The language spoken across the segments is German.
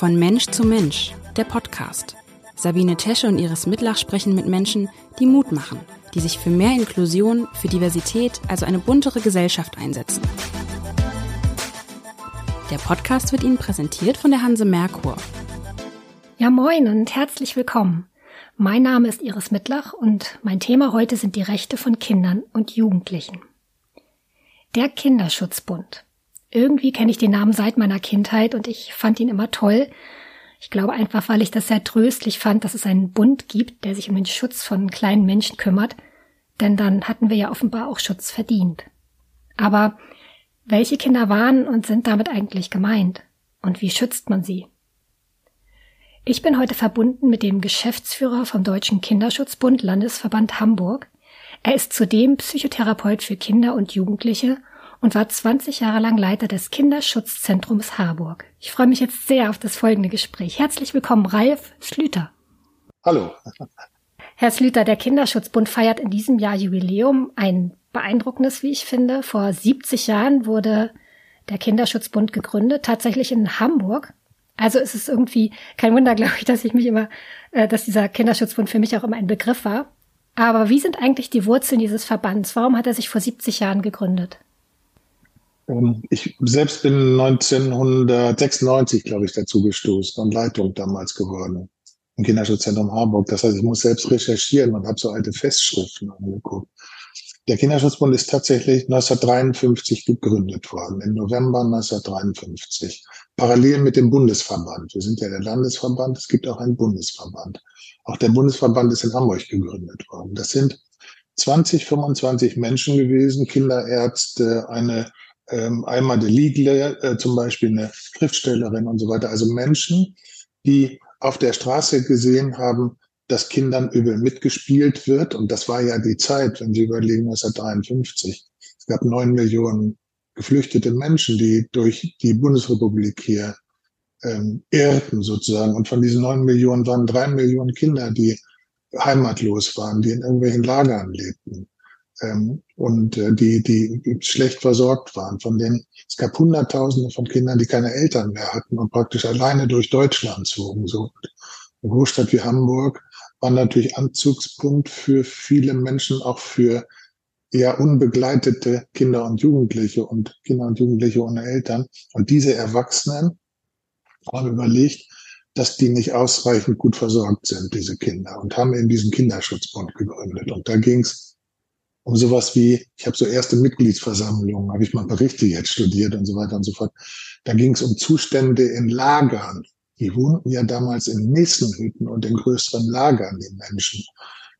Von Mensch zu Mensch, der Podcast. Sabine Tesche und Iris Mitlach sprechen mit Menschen, die Mut machen, die sich für mehr Inklusion, für Diversität, also eine buntere Gesellschaft einsetzen. Der Podcast wird Ihnen präsentiert von der Hanse Merkur. Ja, moin und herzlich willkommen. Mein Name ist Iris Mittlach und mein Thema heute sind die Rechte von Kindern und Jugendlichen. Der Kinderschutzbund. Irgendwie kenne ich den Namen seit meiner Kindheit und ich fand ihn immer toll. Ich glaube einfach, weil ich das sehr tröstlich fand, dass es einen Bund gibt, der sich um den Schutz von kleinen Menschen kümmert, denn dann hatten wir ja offenbar auch Schutz verdient. Aber welche Kinder waren und sind damit eigentlich gemeint? Und wie schützt man sie? Ich bin heute verbunden mit dem Geschäftsführer vom Deutschen Kinderschutzbund Landesverband Hamburg. Er ist zudem Psychotherapeut für Kinder und Jugendliche und war 20 Jahre lang Leiter des Kinderschutzzentrums Harburg. Ich freue mich jetzt sehr auf das folgende Gespräch. Herzlich willkommen, Ralf Schlüter. Hallo. Herr Schlüter, der Kinderschutzbund feiert in diesem Jahr Jubiläum. Ein beeindruckendes, wie ich finde. Vor 70 Jahren wurde der Kinderschutzbund gegründet, tatsächlich in Hamburg. Also ist es irgendwie kein Wunder, glaube ich, dass ich mich immer, äh, dass dieser Kinderschutzbund für mich auch immer ein Begriff war. Aber wie sind eigentlich die Wurzeln dieses Verbands? Warum hat er sich vor 70 Jahren gegründet? Ähm, ich selbst bin 1996, glaube ich, dazu gestoßen und Leitung damals geworden im Kinderschutzzentrum Harburg. Das heißt, ich muss selbst recherchieren und habe so alte Festschriften angeguckt. Der Kinderschutzbund ist tatsächlich 1953 gegründet worden, im November 1953, parallel mit dem Bundesverband. Wir sind ja der Landesverband, es gibt auch einen Bundesverband. Auch der Bundesverband ist in Hamburg gegründet worden. Das sind 20, 25 Menschen gewesen, Kinderärzte, eine ähm, einmal der Liegler, äh, zum Beispiel eine Schriftstellerin und so weiter. Also Menschen, die auf der Straße gesehen haben, dass Kindern übel mitgespielt wird. Und das war ja die Zeit, wenn Sie überlegen, 1953. Es gab neun Millionen geflüchtete Menschen, die durch die Bundesrepublik hier ähm, irrten sozusagen. Und von diesen neun Millionen waren drei Millionen Kinder, die heimatlos waren, die in irgendwelchen Lagern lebten ähm, und äh, die, die schlecht versorgt waren. Von denen es gab Hunderttausende von Kindern, die keine Eltern mehr hatten und praktisch alleine durch Deutschland zogen. So eine Großstadt wie Hamburg war natürlich Anzugspunkt für viele Menschen, auch für eher unbegleitete Kinder und Jugendliche und Kinder und Jugendliche ohne Eltern. Und diese Erwachsenen haben überlegt, dass die nicht ausreichend gut versorgt sind, diese Kinder, und haben eben diesen Kinderschutzbund gegründet. Und da ging es um sowas wie, ich habe so erste Mitgliedsversammlungen, habe ich mal Berichte jetzt studiert und so weiter und so fort. Da ging es um Zustände in Lagern. Die wohnten ja damals in Nissenhütten und in größeren Lagern, die Menschen.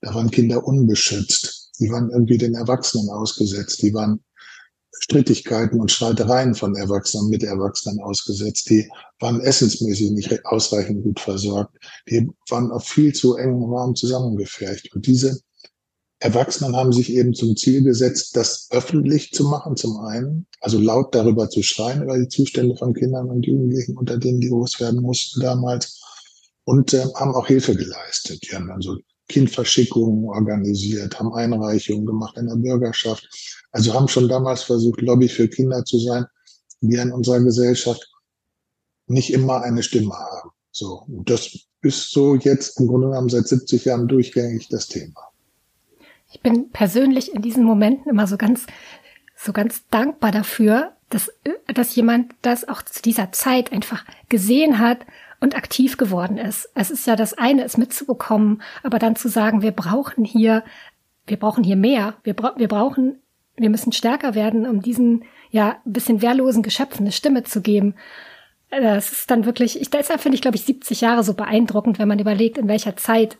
Da waren Kinder unbeschützt. Die waren irgendwie den Erwachsenen ausgesetzt. Die waren Strittigkeiten und Streitereien von Erwachsenen mit Erwachsenen ausgesetzt. Die waren essensmäßig nicht ausreichend gut versorgt. Die waren auf viel zu engem Raum zusammengefercht. Und diese Erwachsenen haben sich eben zum Ziel gesetzt, das öffentlich zu machen, zum einen, also laut darüber zu schreien, über die Zustände von Kindern und Jugendlichen, unter denen die groß werden mussten damals, und äh, haben auch Hilfe geleistet. Die haben dann so Kindverschickungen organisiert, haben Einreichungen gemacht in der Bürgerschaft. Also haben schon damals versucht, Lobby für Kinder zu sein, die in unserer Gesellschaft nicht immer eine Stimme haben. So, das ist so jetzt im Grunde genommen seit 70 Jahren durchgängig das Thema. Ich bin persönlich in diesen Momenten immer so ganz, so ganz dankbar dafür, dass, dass jemand das auch zu dieser Zeit einfach gesehen hat und aktiv geworden ist. Es ist ja das eine, es mitzubekommen, aber dann zu sagen, wir brauchen hier, wir brauchen hier mehr, wir, bra wir brauchen, wir müssen stärker werden, um diesen, ja, bisschen wehrlosen Geschöpfen eine Stimme zu geben. Das ist dann wirklich, ich, deshalb finde ich, glaube ich, 70 Jahre so beeindruckend, wenn man überlegt, in welcher Zeit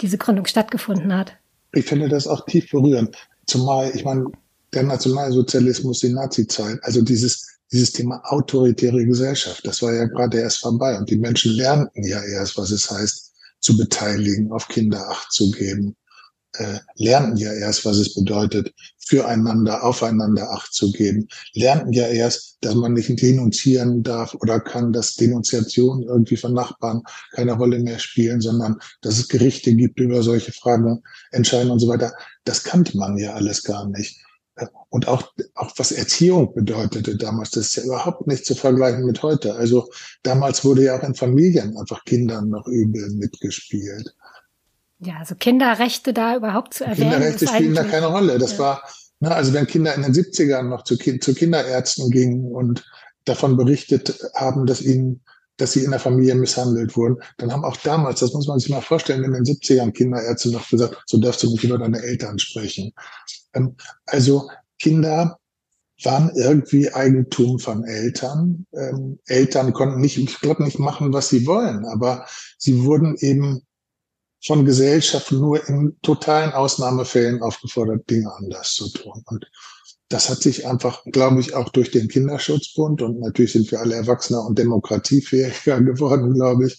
diese Gründung stattgefunden hat ich finde das auch tief berührend. Zumal, ich meine, der Nationalsozialismus, die Nazizeit, also dieses, dieses Thema autoritäre Gesellschaft, das war ja gerade erst vorbei und die Menschen lernten ja erst, was es heißt, zu beteiligen, auf Kinder Acht zu geben, äh, lernten ja erst, was es bedeutet, füreinander, aufeinander Acht zu geben, lernten ja erst, dass man nicht denunzieren darf oder kann, dass Denunziationen irgendwie von Nachbarn keine Rolle mehr spielen, sondern dass es Gerichte gibt, über solche Fragen entscheiden und so weiter. Das kannte man ja alles gar nicht. Und auch, auch was Erziehung bedeutete damals, das ist ja überhaupt nicht zu vergleichen mit heute. Also damals wurde ja auch in Familien einfach Kindern noch übel mitgespielt. Ja, also Kinderrechte da überhaupt zu erwähnen. Kinderrechte spielen da keine Rolle. Das ja. war, na, ne, also wenn Kinder in den 70ern noch zu, zu Kinderärzten gingen und davon berichtet haben, dass ihnen dass sie in der Familie misshandelt wurden, dann haben auch damals, das muss man sich mal vorstellen, in den 70ern Kinderärzte noch gesagt, so darfst du nicht über deine Eltern sprechen. Ähm, also Kinder waren irgendwie Eigentum von Eltern. Ähm, Eltern konnten nicht, ich glaube, nicht machen, was sie wollen, aber sie wurden eben von Gesellschaft nur in totalen Ausnahmefällen aufgefordert, Dinge anders zu tun. Und das hat sich einfach, glaube ich, auch durch den Kinderschutzbund und natürlich sind wir alle erwachsener und demokratiefähiger geworden, glaube ich,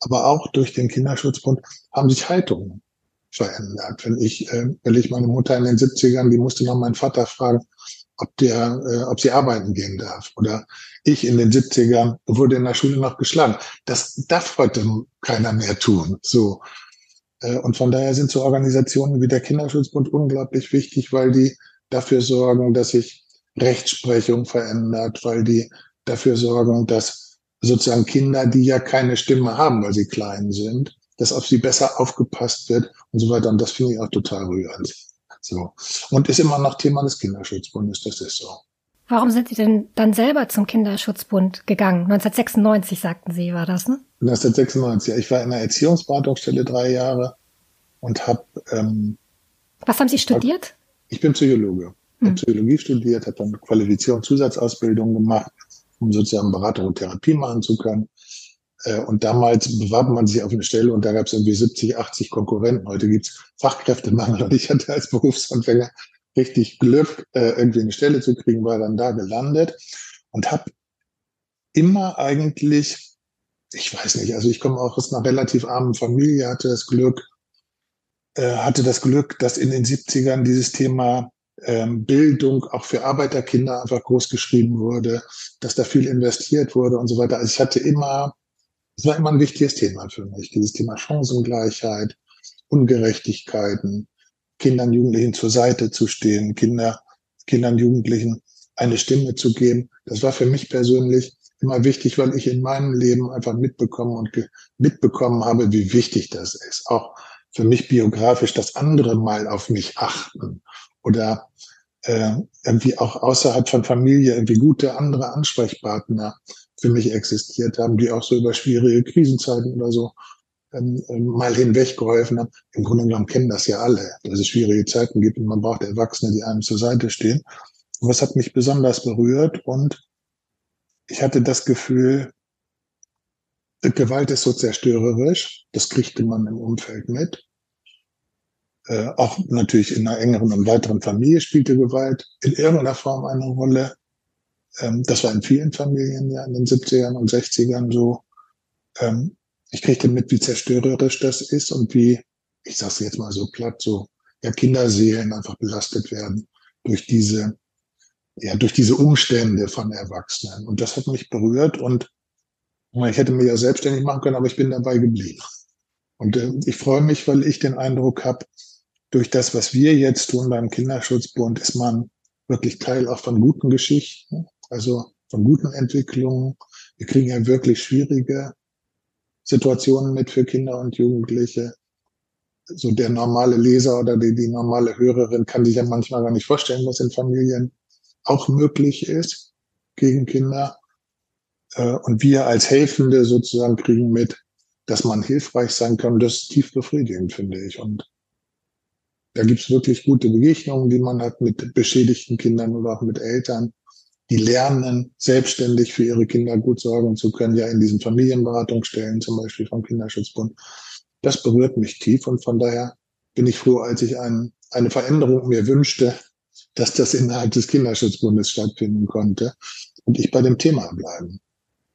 aber auch durch den Kinderschutzbund haben sich Haltungen verändert. Wenn ich, äh, wenn ich meine Mutter in den 70ern, die musste noch meinen Vater fragen, ob der, äh, ob sie arbeiten gehen darf. Oder ich in den 70ern wurde in der Schule noch geschlagen. Das darf heute keiner mehr tun. So. Äh, und von daher sind so Organisationen wie der Kinderschutzbund unglaublich wichtig, weil die dafür sorgen, dass sich Rechtsprechung verändert, weil die dafür sorgen, dass sozusagen Kinder, die ja keine Stimme haben, weil sie klein sind, dass auf sie besser aufgepasst wird und so weiter. Und das finde ich auch total rührend. So. Und ist immer noch Thema des Kinderschutzbundes, das ist so. Warum sind Sie denn dann selber zum Kinderschutzbund gegangen? 1996 sagten Sie, war das, ne? 1996, ja. Ich war in einer Erziehungsberatungsstelle drei Jahre und habe. Ähm, Was haben Sie studiert? Ich bin Psychologe. Ich hm. Psychologie studiert, habe dann Qualifizierung, Zusatzausbildung gemacht, um sozusagen Beratung und Therapie machen zu können. Äh, und damals bewarb man sich auf eine Stelle und da gab es irgendwie 70, 80 Konkurrenten. Heute gibt's Fachkräftemangel und ich hatte als Berufsanfänger richtig Glück, äh, irgendwie eine Stelle zu kriegen, war dann da gelandet und habe immer eigentlich, ich weiß nicht, also ich komme auch aus einer relativ armen Familie, hatte das Glück, äh, hatte das Glück, dass in den 70ern dieses Thema ähm, Bildung auch für Arbeiterkinder einfach groß geschrieben wurde, dass da viel investiert wurde und so weiter. Also ich hatte immer, es war immer ein wichtiges Thema für mich, dieses Thema Chancengleichheit, Ungerechtigkeiten, Kindern, Jugendlichen zur Seite zu stehen, Kinder, Kindern, Jugendlichen eine Stimme zu geben. Das war für mich persönlich immer wichtig, weil ich in meinem Leben einfach mitbekommen und mitbekommen habe, wie wichtig das ist. Auch für mich biografisch, dass andere mal auf mich achten oder äh, irgendwie auch außerhalb von Familie irgendwie gute andere Ansprechpartner für mich existiert haben, die auch so über schwierige Krisenzeiten oder so ähm, ähm mal hinweg geholfen haben. Im Grunde genommen kennen das ja alle, dass es schwierige Zeiten gibt und man braucht Erwachsene, die einem zur Seite stehen. Und was hat mich besonders berührt und ich hatte das Gefühl, Gewalt ist so zerstörerisch, das kriegte man im Umfeld mit. Äh, auch natürlich in einer engeren und weiteren Familie spielte Gewalt in irgendeiner Form eine Rolle. Ähm, das war in vielen Familien ja in den 70ern und 60ern so. Ähm, ich kriegte mit, wie zerstörerisch das ist und wie, ich sage es jetzt mal so platt, so ja Kinderseelen einfach belastet werden durch diese, ja durch diese Umstände von Erwachsenen. Und das hat mich berührt und ich hätte mich ja selbstständig machen können, aber ich bin dabei geblieben. Und äh, ich freue mich, weil ich den Eindruck habe, durch das, was wir jetzt tun beim Kinderschutzbund, ist man wirklich Teil auch von guten Geschichten, also von guten Entwicklungen. Wir kriegen ja wirklich schwierige Situationen mit für Kinder und Jugendliche. So der normale Leser oder die, die normale Hörerin kann sich ja manchmal gar nicht vorstellen, was in Familien auch möglich ist gegen Kinder. Äh, und wir als Helfende sozusagen kriegen mit, dass man hilfreich sein kann. Das ist tief befriedigend, finde ich. Und da gibt's wirklich gute Begegnungen, die man hat mit beschädigten Kindern oder auch mit Eltern, die lernen, selbstständig für ihre Kinder gut sorgen zu können, ja in diesen Familienberatungsstellen zum Beispiel vom Kinderschutzbund. Das berührt mich tief und von daher bin ich froh, als ich ein, eine Veränderung mir wünschte, dass das innerhalb des Kinderschutzbundes stattfinden konnte und ich bei dem Thema bleiben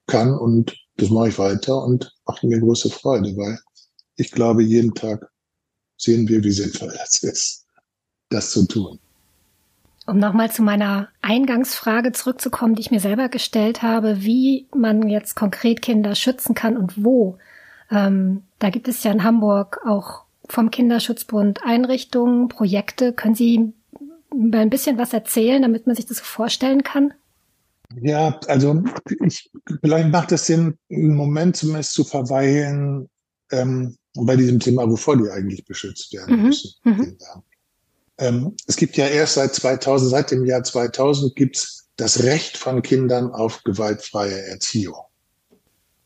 kann und das mache ich weiter und macht mir große Freude, weil ich glaube, jeden Tag sehen wir, wie sinnvoll das ist, das zu tun. Um nochmal zu meiner Eingangsfrage zurückzukommen, die ich mir selber gestellt habe, wie man jetzt konkret Kinder schützen kann und wo. Ähm, da gibt es ja in Hamburg auch vom Kinderschutzbund Einrichtungen, Projekte. Können Sie mal ein bisschen was erzählen, damit man sich das vorstellen kann? Ja, also ich, vielleicht macht es Sinn, einen Moment zumindest zu verweilen ähm, bei diesem Thema, wovor die eigentlich beschützt werden mhm. müssen. Mhm. Ähm, es gibt ja erst seit 2000, seit dem Jahr 2000 gibt's das Recht von Kindern auf gewaltfreie Erziehung.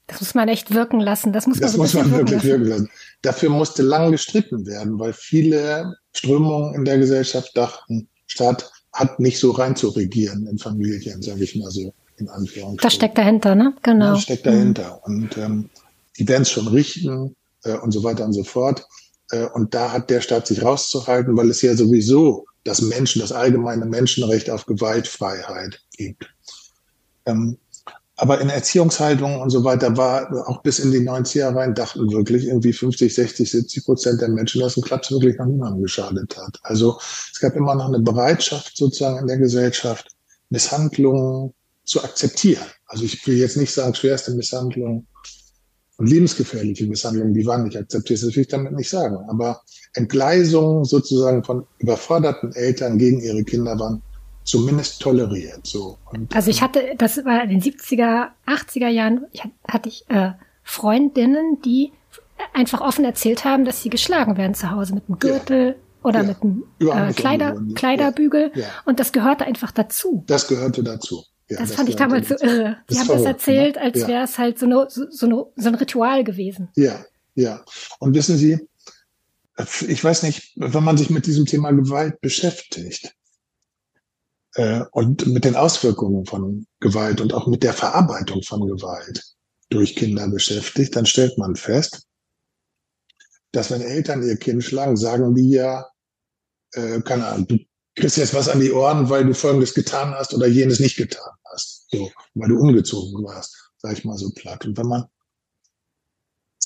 Das muss man echt wirken lassen. Das muss man, das muss man wirklich wirken lassen. Dafür musste lang gestritten werden, weil viele Strömungen in der Gesellschaft dachten, Staat hat nicht so rein zu regieren in Familien, sage ich mal so in Anführungszeichen. Das steckt dahinter, ne? Genau. Das steckt dahinter. Mhm. Und ähm, die werden es schon richten äh, und so weiter und so fort. Äh, und da hat der Staat sich rauszuhalten, weil es ja sowieso das Menschen, das allgemeine Menschenrecht auf Gewaltfreiheit gibt. Ähm, aber in Erziehungshaltung und so weiter war auch bis in die 90er rein, dachten wirklich irgendwie 50, 60, 70 Prozent der Menschen, dass ein Klaps wirklich noch niemandem geschadet hat. Also es gab immer noch eine Bereitschaft sozusagen in der Gesellschaft, Misshandlungen zu akzeptieren. Also ich will jetzt nicht sagen, schwerste Misshandlungen und lebensgefährliche Misshandlungen, die waren nicht akzeptiert, das will ich damit nicht sagen. Aber Entgleisungen sozusagen von überforderten Eltern gegen ihre Kinder waren zumindest toleriert. So. Und, also ich hatte, das war in den 70er, 80er Jahren, hatte ich äh, Freundinnen, die einfach offen erzählt haben, dass sie geschlagen werden zu Hause mit einem Gürtel ja, oder ja, mit einem äh, Kleider, Kleiderbügel. Ja, und das gehörte einfach dazu. Das gehörte dazu. Das, das fand ich damals so irre. Die haben das erzählt, ne? als wäre es halt so, eine, so, so, eine, so ein Ritual gewesen. Ja, ja. Und wissen Sie, ich weiß nicht, wenn man sich mit diesem Thema Gewalt beschäftigt, äh, und mit den Auswirkungen von Gewalt und auch mit der Verarbeitung von Gewalt durch Kinder beschäftigt, dann stellt man fest, dass wenn Eltern ihr Kind schlagen, sagen die ja, äh, keine Ahnung, du kriegst jetzt was an die Ohren, weil du Folgendes getan hast oder jenes nicht getan hast. So, weil du umgezogen warst, sag ich mal so platt. Und wenn man,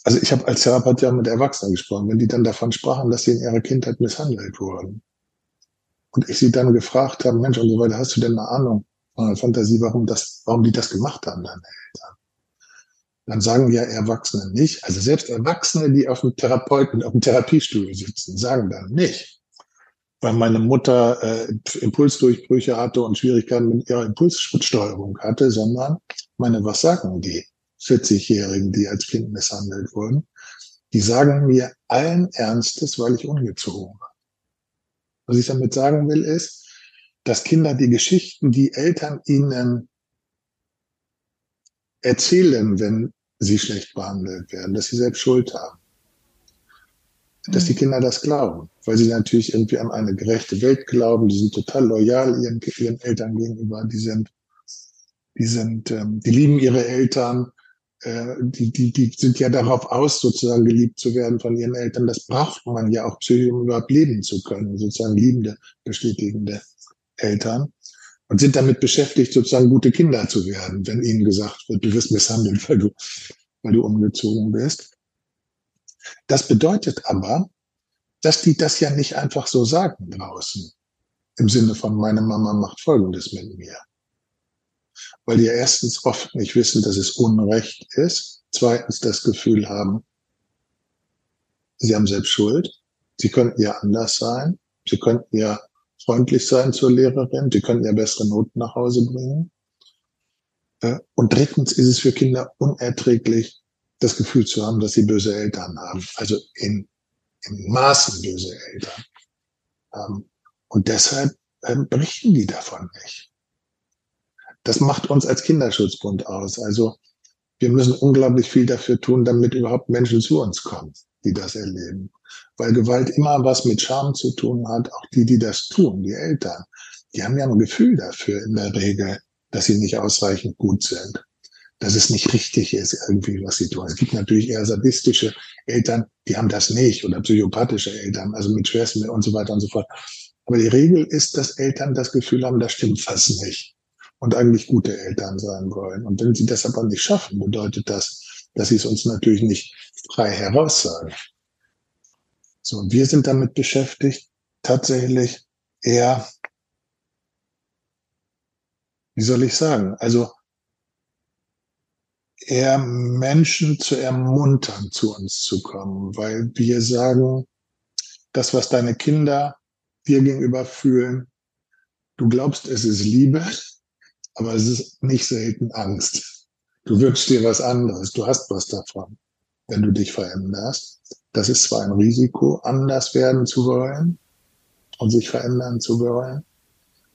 also ich habe als Therapeut ja mit Erwachsenen gesprochen, wenn die dann davon sprachen, dass sie in ihrer Kindheit misshandelt wurden, und ich sie dann gefragt habe, Mensch, und so weiter, hast du denn eine Ahnung der Fantasie, warum das, warum die das gemacht haben, deine Eltern? Dann sagen ja Erwachsene nicht, also selbst Erwachsene, die auf dem Therapeuten, auf dem Therapiestuhl sitzen, sagen dann nicht, weil meine Mutter äh, Impulsdurchbrüche hatte und Schwierigkeiten mit ihrer Impulssteuerung hatte, sondern meine, was sagen die 40-Jährigen, die als Kind misshandelt wurden? Die sagen mir allen Ernstes, weil ich ungezogen war. Was ich damit sagen will, ist, dass Kinder die Geschichten, die Eltern ihnen erzählen, wenn sie schlecht behandelt werden, dass sie selbst Schuld haben. Dass die mhm. Kinder das glauben, weil sie natürlich irgendwie an eine gerechte Welt glauben, die sind total loyal ihren, ihren Eltern gegenüber, die sind, die sind, ähm, die lieben ihre Eltern, äh, die, die, die sind ja darauf aus, sozusagen geliebt zu werden von ihren Eltern. Das braucht man ja auch psychisch, um überhaupt leben zu können, sozusagen liebende, bestätigende Eltern. Und sind damit beschäftigt, sozusagen gute Kinder zu werden, wenn ihnen gesagt wird, du wirst misshandelt, weil du, weil du umgezogen bist. Das bedeutet aber, dass die das ja nicht einfach so sagen draußen. Im Sinne von, meine Mama macht Folgendes mit mir. Weil die erstens oft nicht wissen, dass es Unrecht ist, zweitens das Gefühl haben, sie haben selbst Schuld, sie könnten ja anders sein, sie könnten ja freundlich sein zur Lehrerin, sie könnten ja bessere Noten nach Hause bringen. Äh, und drittens ist es für Kinder unerträglich, das Gefühl zu haben, dass sie böse Eltern haben, also in, in Maßen böse Eltern haben. Und deshalb ähm, berichten die davon nicht das macht uns als Kinderschutzbund aus. Also wir müssen unglaublich viel dafür tun, damit überhaupt Menschen zu uns kommen, die das erleben. Weil Gewalt immer was mit Scham zu tun hat, auch die, die das tun, die Eltern. Die haben ja ein Gefühl dafür in der Regel, dass sie nicht ausreichend gut sind. Dass es nicht richtig ist, irgendwie, was sie tun. Es gibt natürlich eher sadistische Eltern, die haben das nicht, oder psychopathische Eltern, also mit Schwersten und so weiter und so fort. Aber die Regel ist, dass Eltern das Gefühl haben, da stimmt was nicht und eigentlich gute Eltern sein wollen. Und wenn sie das aber nicht schaffen, bedeutet das, dass sie es uns natürlich nicht frei heraussagen. So, und wir sind damit beschäftigt, tatsächlich eher, wie soll ich sagen, also eher Menschen zu ermuntern, zu uns zu kommen, weil wir sagen, das, was deine Kinder dir gegenüber fühlen, Du glaubst, es ist Liebe, aber es ist nicht selten Angst. Du wünschst dir was anderes, du hast was davon, wenn du dich veränderst. Das ist zwar ein Risiko, anders werden zu wollen und sich verändern zu wollen,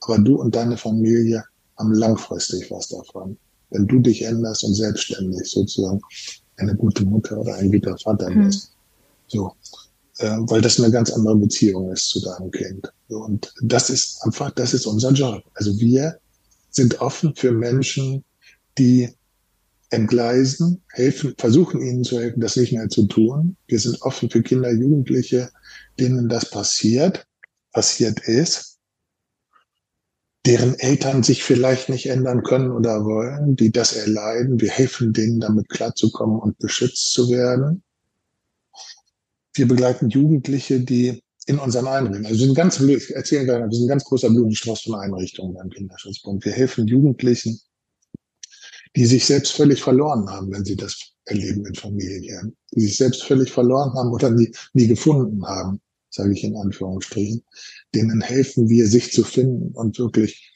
aber du und deine Familie haben langfristig was davon. Wenn du dich änderst und selbstständig sozusagen eine gute Mutter oder ein guter Vater mhm. bist. So. Äh, weil das eine ganz andere Beziehung ist zu deinem Kind. Und das ist einfach, das ist unser Job. Also wir sind offen für Menschen, die entgleisen, helfen, versuchen ihnen zu helfen, das nicht mehr zu tun. Wir sind offen für Kinder, Jugendliche, denen das passiert, passiert ist, deren Eltern sich vielleicht nicht ändern können oder wollen, die das erleiden. Wir helfen denen, damit klarzukommen und beschützt zu werden. Wir begleiten Jugendliche, die in unseren Einrichtungen, also wir sind ganz, ich erzähle gerade, wir sind ein ganz großer Blumenstrauß von Einrichtungen beim Kinderschutzbund. Wir helfen Jugendlichen, die sich selbst völlig verloren haben, wenn sie das erleben in Familien, die sich selbst völlig verloren haben oder nie, nie gefunden haben, sage ich in Anführungsstrichen, denen helfen wir, sich zu finden und wirklich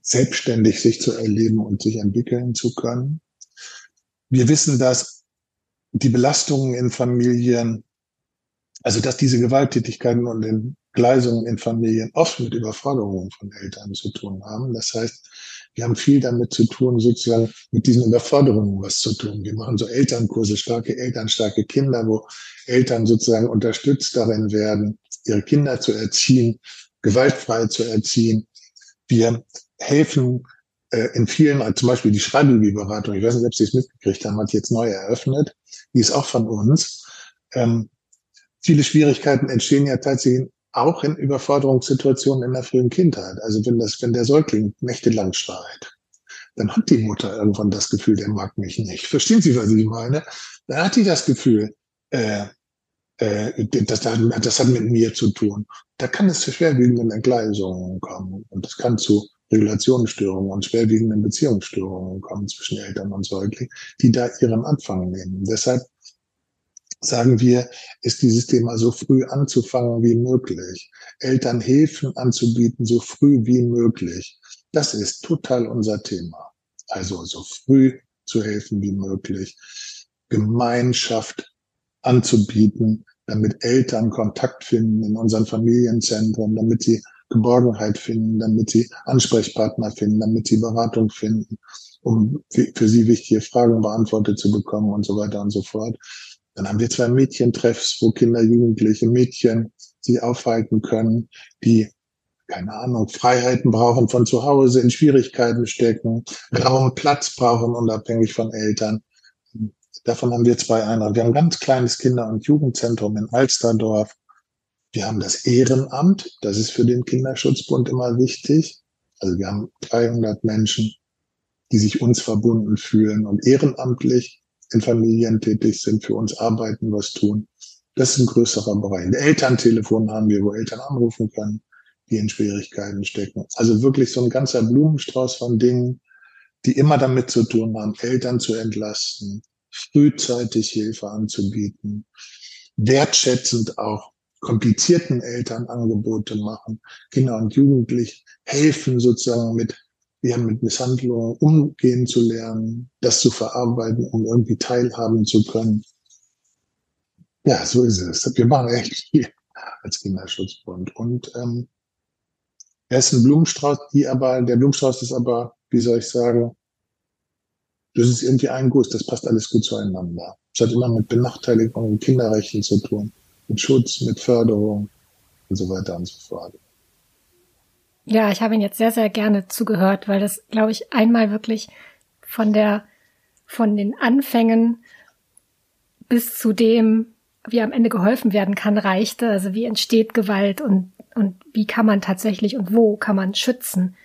selbstständig sich zu erleben und sich entwickeln zu können. Wir wissen, dass die Belastungen in Familien, also dass diese Gewalttätigkeiten und Entgleisungen in Familien oft mit Überforderungen von Eltern zu tun haben. Das heißt, wir haben viel damit zu tun, sozusagen mit diesen Überforderungen was zu tun. Wir machen so Elternkurse, starke Eltern, starke Kinder, wo Eltern sozusagen unterstützt darin werden, ihre Kinder zu erziehen, gewaltfrei zu erziehen. Wir helfen äh, in vielen, also zum Beispiel die Schreibübiberatung, ich weiß nicht, ob Sie es mitgekriegt haben, hat jetzt neu eröffnet, die ist auch von uns. Ähm, viele Schwierigkeiten entstehen ja tatsächlich auch in Überforderungssituationen in der frühen Kindheit. Also wenn das, wenn der Säugling nächtelang schreit, dann hat die Mutter irgendwann das Gefühl, der mag mich nicht. Verstehen Sie, was ich meine? Dann hat die das Gefühl, äh, äh, das, das hat mit mir zu tun. Da kann es zu schwerwiegenden Entgleisungen kommen und es kann zu Regulationsstörungen und schwerwiegenden Beziehungsstörungen kommen zwischen Eltern und Säugling, die da ihren Anfang nehmen. Deshalb sagen wir, ist dieses Thema so früh anzufangen wie möglich. Eltern Hilfen anzubieten, so früh wie möglich. Das ist total unser Thema. Also so früh zu helfen wie möglich. Gemeinschaft anzubieten, damit Eltern Kontakt finden in unseren Familienzentren, damit sie Geborgenheit finden, damit sie Ansprechpartner finden, damit sie Beratung finden, um für sie wichtige Fragen beantwortet zu bekommen und so weiter und so fort. Dann haben wir zwei Mädchentreffs, wo Kinder, Jugendliche, Mädchen sich aufhalten können, die keine Ahnung, Freiheiten brauchen von zu Hause, in Schwierigkeiten stecken, Raum, Platz brauchen, unabhängig von Eltern. Davon haben wir zwei Einheiten. Wir haben ein ganz kleines Kinder- und Jugendzentrum in Alsterdorf. Wir haben das Ehrenamt. Das ist für den Kinderschutzbund immer wichtig. Also wir haben 300 Menschen, die sich uns verbunden fühlen und ehrenamtlich in Familien tätig sind, für uns arbeiten, was tun. Das ist ein größerer Bereich. Ein Elterntelefon haben wir, wo Eltern anrufen können, die in Schwierigkeiten stecken. Also wirklich so ein ganzer Blumenstrauß von Dingen, die immer damit zu tun haben, Eltern zu entlasten, frühzeitig Hilfe anzubieten, wertschätzend auch komplizierten Eltern Angebote machen, Kinder und Jugendliche helfen sozusagen mit ja, mit Misshandlungen umgehen zu lernen, das zu verarbeiten, um irgendwie teilhaben zu können. Ja, so ist es. Wir machen echt viel als Kinderschutzbund. Und ähm, er ist ein Blumenstrauß, die aber, der Blumenstrauß ist aber, wie soll ich sagen, das ist irgendwie ein Guss, das passt alles gut zueinander. Es hat immer mit Benachteiligung und Kinderrechten zu tun, mit Schutz, mit Förderung und so weiter und so fort. Ja, ich habe ihn jetzt sehr, sehr gerne zugehört, weil das, glaube ich, einmal wirklich von der, von den Anfängen bis zu dem, wie am Ende geholfen werden kann, reichte. Also wie entsteht Gewalt und, und wie kann man tatsächlich und wo kann man schützen.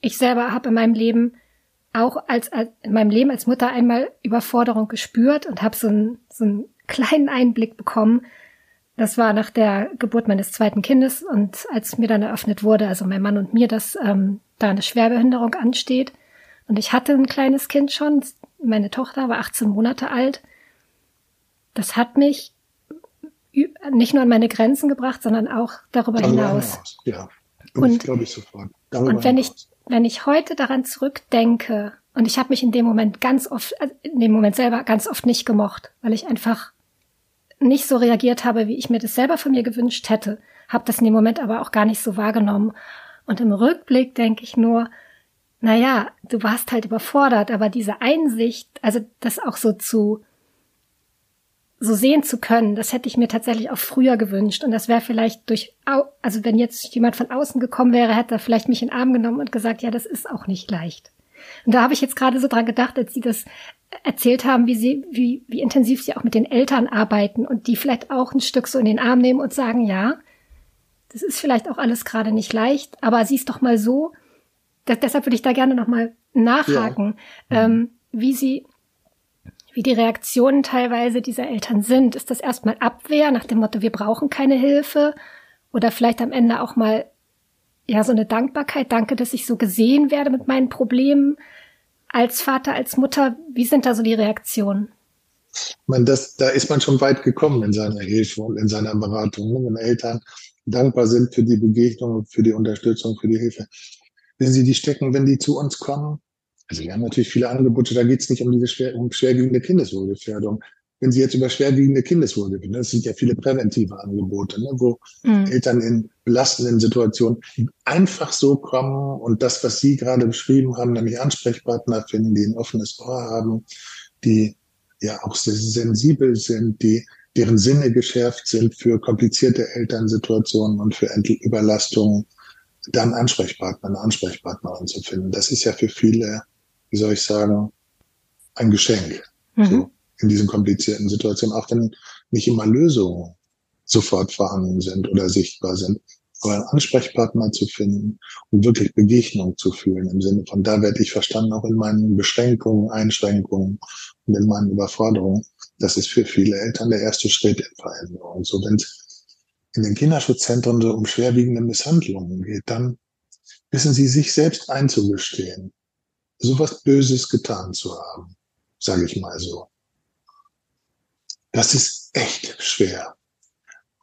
Ich selber habe in meinem Leben auch als, als in meinem Leben als Mutter einmal Überforderung gespürt und habe so einen, so einen kleinen Einblick bekommen. Das war nach der Geburt meines zweiten Kindes und als mir dann eröffnet wurde, also mein Mann und mir, dass ähm, da eine Schwerbehinderung ansteht. Und ich hatte ein kleines Kind schon, meine Tochter war 18 Monate alt. Das hat mich nicht nur an meine Grenzen gebracht, sondern auch darüber hinaus. Ja. und glaube ich sofort. Darüber und wenn ich, wenn ich heute daran zurückdenke, und ich habe mich in dem Moment ganz oft, äh, in dem Moment selber ganz oft nicht gemocht, weil ich einfach nicht so reagiert habe, wie ich mir das selber von mir gewünscht hätte, habe das in dem Moment aber auch gar nicht so wahrgenommen. Und im Rückblick denke ich nur, na ja, du warst halt überfordert, aber diese Einsicht, also das auch so zu so sehen zu können, das hätte ich mir tatsächlich auch früher gewünscht. Und das wäre vielleicht durch, also wenn jetzt jemand von außen gekommen wäre, hätte er vielleicht mich in den Arm genommen und gesagt, ja, das ist auch nicht leicht. Und da habe ich jetzt gerade so dran gedacht, als Sie das erzählt haben, wie Sie, wie, wie intensiv Sie auch mit den Eltern arbeiten und die vielleicht auch ein Stück so in den Arm nehmen und sagen, ja, das ist vielleicht auch alles gerade nicht leicht, aber sieh es doch mal so. Das, deshalb würde ich da gerne nochmal nachhaken, ja. ähm, wie Sie wie die Reaktionen teilweise dieser Eltern sind. Ist das erstmal Abwehr nach dem Motto, wir brauchen keine Hilfe? Oder vielleicht am Ende auch mal, ja, so eine Dankbarkeit. Danke, dass ich so gesehen werde mit meinen Problemen als Vater, als Mutter. Wie sind da so die Reaktionen? Man, das, da ist man schon weit gekommen in seiner Hilfe und in seiner Beratung. Ne? Wenn Eltern dankbar sind für die Begegnung, für die Unterstützung, für die Hilfe. Wenn sie die stecken, wenn die zu uns kommen, also wir haben natürlich viele Angebote, da geht es nicht um diese schwer, um schwerwiegende Kindeswohlgefährdung. Wenn Sie jetzt über schwerwiegende Kindeswohlgefährdung, das sind ja viele präventive Angebote, ne, wo mhm. Eltern in belastenden Situationen einfach so kommen und das, was Sie gerade beschrieben haben, nämlich Ansprechpartner finden, die ein offenes Ohr haben, die ja auch sehr sensibel sind, die deren Sinne geschärft sind für komplizierte Elternsituationen und für Überlastungen, dann Ansprechpartner, eine Ansprechpartnerin zu finden. Das ist ja für viele wie soll ich sagen, ein Geschenk. Mhm. So, in diesen komplizierten Situationen, auch wenn nicht immer Lösungen sofort vorhanden sind oder sichtbar sind. Aber einen Ansprechpartner zu finden und wirklich Begegnung zu fühlen im Sinne von, da werde ich verstanden, auch in meinen Beschränkungen, Einschränkungen und in meinen Überforderungen. Das ist für viele Eltern der erste Schritt in Veränderung. So, wenn es in den Kinderschutzzentren so um schwerwiegende Misshandlungen geht, dann wissen sie sich selbst einzugestehen sowas Böses getan zu haben, sage ich mal so. Das ist echt schwer,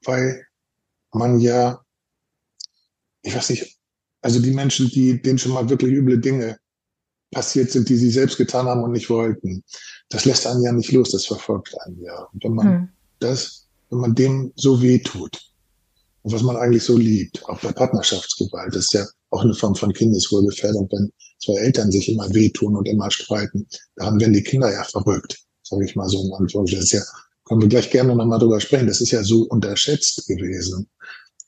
weil man ja, ich weiß nicht, also die Menschen, die denen schon mal wirklich üble Dinge passiert sind, die sie selbst getan haben und nicht wollten, das lässt einen ja nicht los, das verfolgt einen ja. Und wenn man hm. das, wenn man dem so weh tut und was man eigentlich so liebt, auch bei Partnerschaftsgewalt, das ist ja auch eine Form von Kindeswohlgefährdung, wenn zwei Eltern sich immer wehtun und immer streiten. Daran werden die Kinder ja verrückt, sage ich mal so in Anführungszeichen. Das ist ja, können wir gleich gerne nochmal drüber sprechen. Das ist ja so unterschätzt gewesen,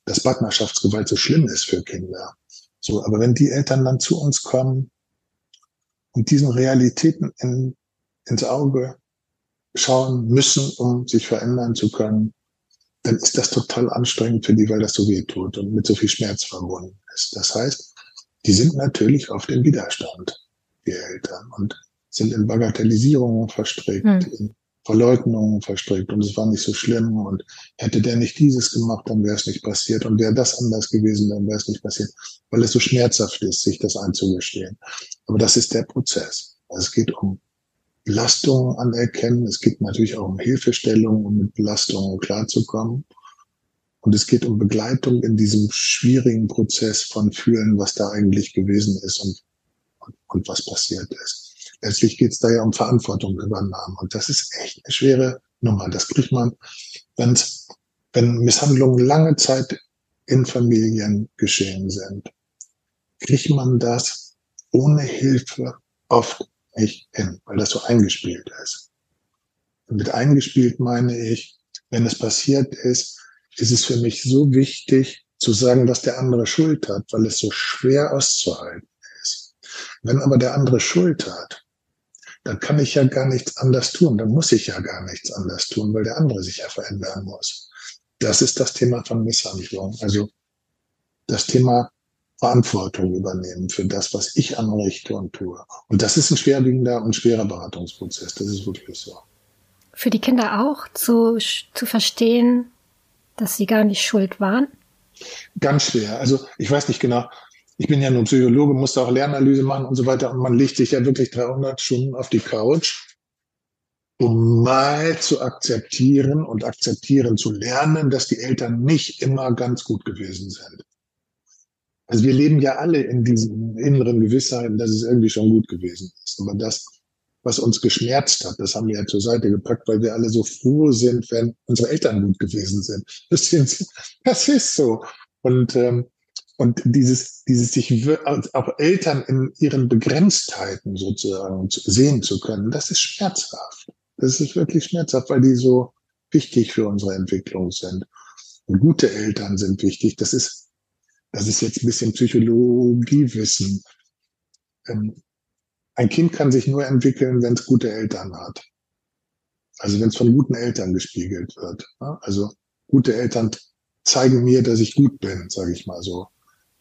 dass Partnerschaftsgewalt so schlimm ist für Kinder. So, aber wenn die Eltern dann zu uns kommen und diesen Realitäten in, ins Auge schauen müssen, um sich verändern zu können, dann ist das total anstrengend für die, weil das so weh tut und mit so viel Schmerz verbunden ist. Das heißt, die sind natürlich auf dem Widerstand, die Eltern, und sind in Bagatellisierungen verstrickt, hm. in Verleugnungen verstrickt und es war nicht so schlimm und hätte der nicht dieses gemacht, dann wäre es nicht passiert und wäre das anders gewesen, dann wäre es nicht passiert, weil es so schmerzhaft ist, sich das einzugestehen. Aber das ist der Prozess. Also es geht um Belastungen anerkennen, es geht natürlich auch um Hilfestellung, um mit Belastungen klarzukommen. Und es geht um Begleitung in diesem schwierigen Prozess von Fühlen, was da eigentlich gewesen ist und, und, und was passiert ist. Letztlich geht es da ja um Verantwortung übernahmen. Und das ist echt eine schwere Nummer. Das kriegt man, wenn's, wenn Misshandlungen lange Zeit in Familien geschehen sind, kriegt man das ohne Hilfe oft nicht hin, weil das so eingespielt ist. Und mit eingespielt meine ich, wenn es passiert ist, ist es für mich so wichtig zu sagen, dass der andere Schuld hat, weil es so schwer auszuhalten ist. Wenn aber der andere Schuld hat, dann kann ich ja gar nichts anders tun, dann muss ich ja gar nichts anders tun, weil der andere sich ja verändern muss. Das ist das Thema von Misshandlung. Also das Thema Verantwortung übernehmen für das, was ich anrichte und tue. Und das ist ein schwerwiegender und schwerer Beratungsprozess. Das ist wirklich so. Für die Kinder auch zu, zu verstehen, dass sie gar nicht schuld waren? Ganz schwer. Also ich weiß nicht genau. Ich bin ja nur Psychologe, musste auch Lernanalyse machen und so weiter. Und man legt sich ja wirklich 300 Stunden auf die Couch, um mal zu akzeptieren und akzeptieren zu lernen, dass die Eltern nicht immer ganz gut gewesen sind. Also wir leben ja alle in diesen inneren Gewissheiten, dass es irgendwie schon gut gewesen ist. Aber das, was uns geschmerzt hat, das haben wir ja zur Seite gepackt, weil wir alle so froh sind, wenn unsere Eltern gut gewesen sind. Das, ist so. Und, ähm, und dieses, dieses sich auch Eltern in ihren Begrenztheiten sozusagen sehen zu können, das ist schmerzhaft. Das ist wirklich schmerzhaft, weil die so wichtig für unsere Entwicklung sind. Und gute Eltern sind wichtig. Das ist, das ist jetzt ein bisschen Psychologiewissen. Ähm, ein Kind kann sich nur entwickeln, wenn es gute Eltern hat. Also wenn es von guten Eltern gespiegelt wird. Also gute Eltern zeigen mir, dass ich gut bin, sage ich mal so,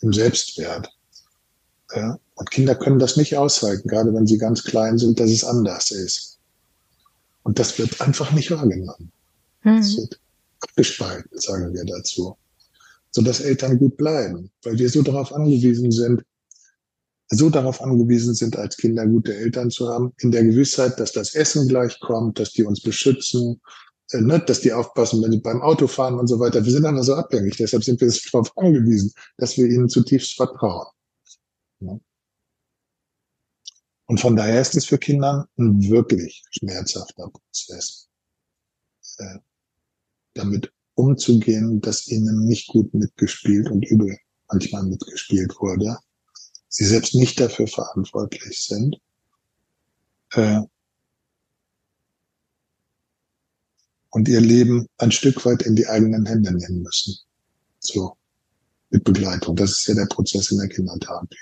im Selbstwert. Und Kinder können das nicht aushalten, gerade wenn sie ganz klein sind, dass es anders ist. Und das wird einfach nicht wahrgenommen. Mhm. Das wird abgespalten, sagen wir dazu. Sodass Eltern gut bleiben, weil wir so darauf angewiesen sind, so darauf angewiesen sind, als Kinder gute Eltern zu haben, in der Gewissheit, dass das Essen gleich kommt, dass die uns beschützen, äh, ne, dass die aufpassen, wenn sie beim Auto fahren und so weiter. Wir sind dann so abhängig, deshalb sind wir darauf angewiesen, dass wir ihnen zutiefst vertrauen. Ne? Und von daher ist es für Kinder ein wirklich schmerzhafter Prozess, äh, damit umzugehen, dass ihnen nicht gut mitgespielt und übel manchmal mitgespielt wurde sie selbst nicht dafür verantwortlich sind. Äh, und ihr Leben ein Stück weit in die eigenen Hände nehmen müssen. So, mit Begleitung. Das ist ja der Prozess in der Kindertherapie.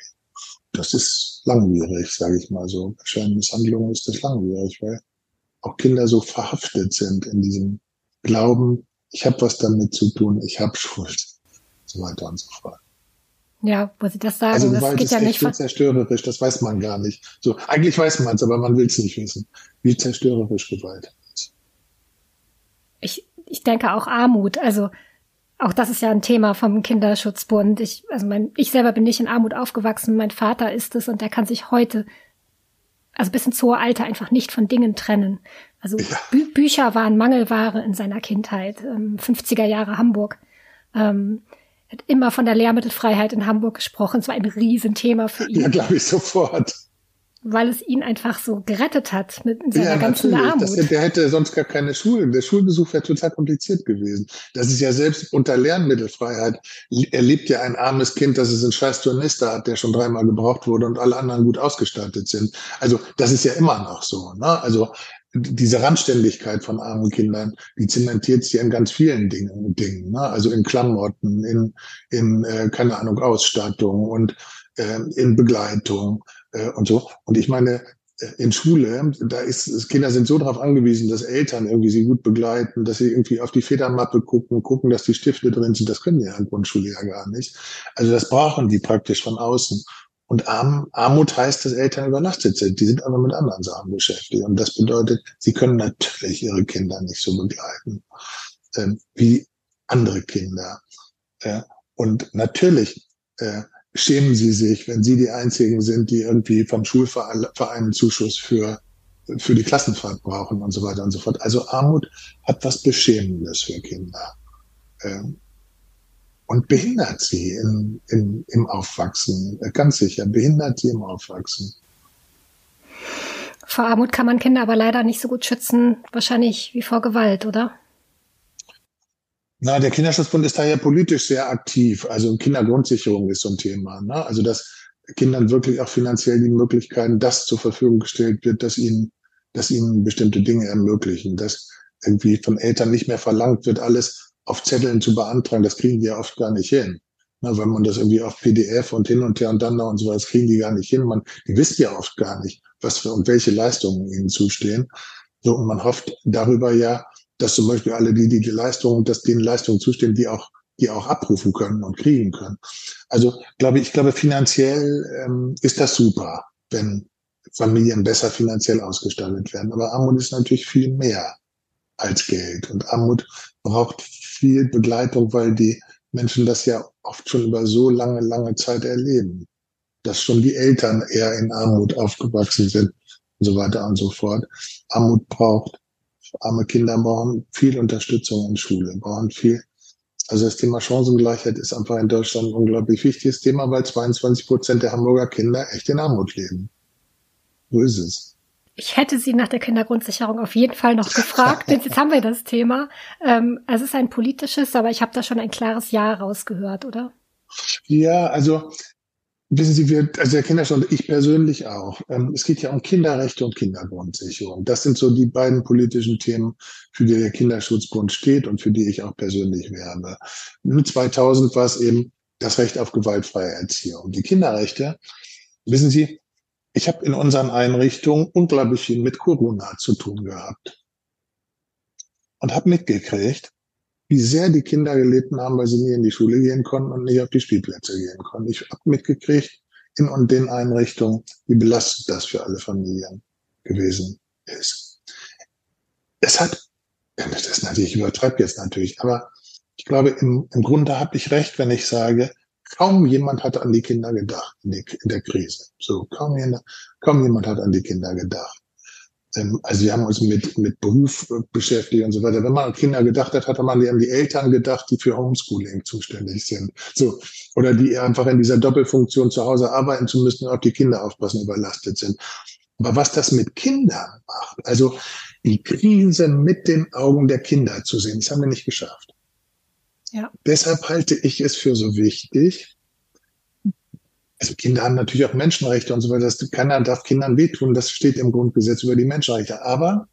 Das ist langwierig, sage ich mal so. Bei schweren Misshandlungen ist das langwierig, weil auch Kinder so verhaftet sind in diesem Glauben, ich habe was damit zu tun, ich habe Schuld, so weiter und so fort. Ja, wo sie das sagen, also, das geht das ja nicht. zerstörerisch, das weiß man gar nicht. So, eigentlich weiß man es, aber man will es nicht wissen, wie zerstörerisch Gewalt ist. Ich, ich denke auch Armut. Also auch das ist ja ein Thema vom Kinderschutzbund. Ich, also mein, ich selber bin nicht in Armut aufgewachsen, mein Vater ist es und der kann sich heute, also bis ins hohe Alter, einfach nicht von Dingen trennen. Also ja. Bü Bücher waren Mangelware in seiner Kindheit, ähm, 50er Jahre Hamburg. Ähm, hat immer von der Lehrmittelfreiheit in Hamburg gesprochen. Es war ein Riesenthema für ihn. Ja, glaube ich sofort. Weil es ihn einfach so gerettet hat mit seiner ja, ganzen Armut. Das, der hätte sonst gar keine Schule. Der Schulbesuch wäre total kompliziert gewesen. Das ist ja selbst unter Lernmittelfreiheit erlebt ja ein armes Kind, dass es einen scheiß Turnister hat, der schon dreimal gebraucht wurde und alle anderen gut ausgestattet sind. Also das ist ja immer noch so. Ne? Also diese Randständigkeit von armen Kindern, die zementiert sich in ganz vielen Dingen, Dingen ne? also in Klamotten, in, in äh, keine Ahnung, Ausstattung und äh, in Begleitung äh, und so. Und ich meine, äh, in Schule, da ist, Kinder sind so darauf angewiesen, dass Eltern irgendwie sie gut begleiten, dass sie irgendwie auf die Federmappe gucken, gucken, dass die Stifte drin sind. Das können die ja in Grundschule ja gar nicht. Also das brauchen die praktisch von außen. Und Arm, Armut heißt, dass Eltern überlastet sind. Die sind aber mit anderen Sachen beschäftigt. Und das bedeutet, sie können natürlich ihre Kinder nicht so begleiten ähm, wie andere Kinder. Äh, und natürlich äh, schämen sie sich, wenn sie die Einzigen sind, die irgendwie vom Schulverein einen Zuschuss für, für die Klassenfahrt brauchen und so weiter und so fort. Also Armut hat was Beschämendes für Kinder. Ähm, und behindert sie in, in, im Aufwachsen. Ganz sicher, behindert sie im Aufwachsen. Vor Armut kann man Kinder aber leider nicht so gut schützen, wahrscheinlich wie vor Gewalt, oder? Na, der Kinderschutzbund ist da ja politisch sehr aktiv. Also Kindergrundsicherung ist so ein Thema. Ne? Also dass Kindern wirklich auch finanziell die Möglichkeiten, das zur Verfügung gestellt wird, dass ihnen, dass ihnen bestimmte Dinge ermöglichen, dass irgendwie von Eltern nicht mehr verlangt wird, alles auf Zetteln zu beantragen, das kriegen die ja oft gar nicht hin. Na, wenn man das irgendwie auf PDF und hin und her und dann da und so was kriegen die gar nicht hin. Man, die wissen ja oft gar nicht, was für und welche Leistungen ihnen zustehen. So, und man hofft darüber ja, dass zum Beispiel alle die, die die Leistungen, dass denen Leistungen zustehen, die auch, die auch abrufen können und kriegen können. Also glaube ich, ich glaube, finanziell ähm, ist das super, wenn Familien besser finanziell ausgestattet werden. Aber Armut ist natürlich viel mehr als Geld. Und Armut braucht viel Begleitung, weil die Menschen das ja oft schon über so lange, lange Zeit erleben. Dass schon die Eltern eher in Armut aufgewachsen sind und so weiter und so fort. Armut braucht, arme Kinder brauchen viel Unterstützung in Schule, brauchen viel Also das Thema Chancengleichheit ist einfach in Deutschland ein unglaublich wichtiges Thema, weil 22 Prozent der Hamburger Kinder echt in Armut leben. So ist es. Ich hätte Sie nach der Kindergrundsicherung auf jeden Fall noch gefragt, denn jetzt haben wir das Thema. Ähm, es ist ein politisches, aber ich habe da schon ein klares Ja rausgehört, oder? Ja, also Wissen Sie, wir, also der Kinderstand, ich persönlich auch. Ähm, es geht ja um Kinderrechte und Kindergrundsicherung. Das sind so die beiden politischen Themen, für die der Kinderschutzbund steht und für die ich auch persönlich werbe. Mit 2000 war es eben das Recht auf gewaltfreie Erziehung. Die Kinderrechte, wissen Sie, ich habe in unseren Einrichtungen unglaublich viel mit Corona zu tun gehabt und habe mitgekriegt, wie sehr die Kinder gelitten haben, weil sie nie in die Schule gehen konnten und nicht auf die Spielplätze gehen konnten. Ich habe mitgekriegt in und den Einrichtungen, wie belastet das für alle Familien gewesen ist. Es hat, das ist natürlich, ich übertreibe jetzt natürlich, aber ich glaube, im, im Grunde habe ich recht, wenn ich sage, kaum jemand hat an die Kinder gedacht in, die, in der Krise. So, kaum, kaum jemand hat an die Kinder gedacht. Ähm, also wir haben uns mit, mit Beruf äh, beschäftigt und so weiter. Wenn man an Kinder gedacht hat, hat man an die Eltern gedacht, die für Homeschooling zuständig sind. So. Oder die einfach in dieser Doppelfunktion zu Hause arbeiten zu müssen und auf die Kinder aufpassen, überlastet sind. Aber was das mit Kindern macht, also die Krise mit den Augen der Kinder zu sehen, das haben wir nicht geschafft. Ja. Deshalb halte ich es für so wichtig, also Kinder haben natürlich auch Menschenrechte und so weiter. Das, keiner darf Kindern wehtun. Das steht im Grundgesetz über die Menschenrechte. Aber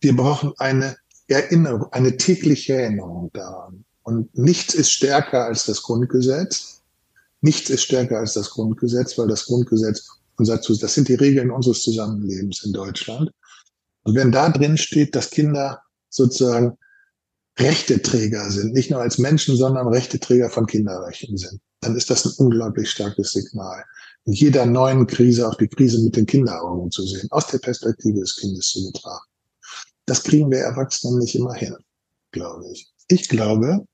wir brauchen eine Erinnerung, eine tägliche Erinnerung daran. Und nichts ist stärker als das Grundgesetz. Nichts ist stärker als das Grundgesetz, weil das Grundgesetz unser das sind die Regeln unseres Zusammenlebens in Deutschland. Und wenn da drin steht, dass Kinder sozusagen Rechteträger sind, nicht nur als Menschen, sondern Rechteträger von Kinderrechten sind, dann ist das ein unglaublich starkes Signal. In jeder neuen Krise auch die Krise mit den Kinderaugen zu sehen, aus der Perspektive des Kindes zu betrachten. Das kriegen wir Erwachsenen nicht immer hin, glaube ich. Ich glaube,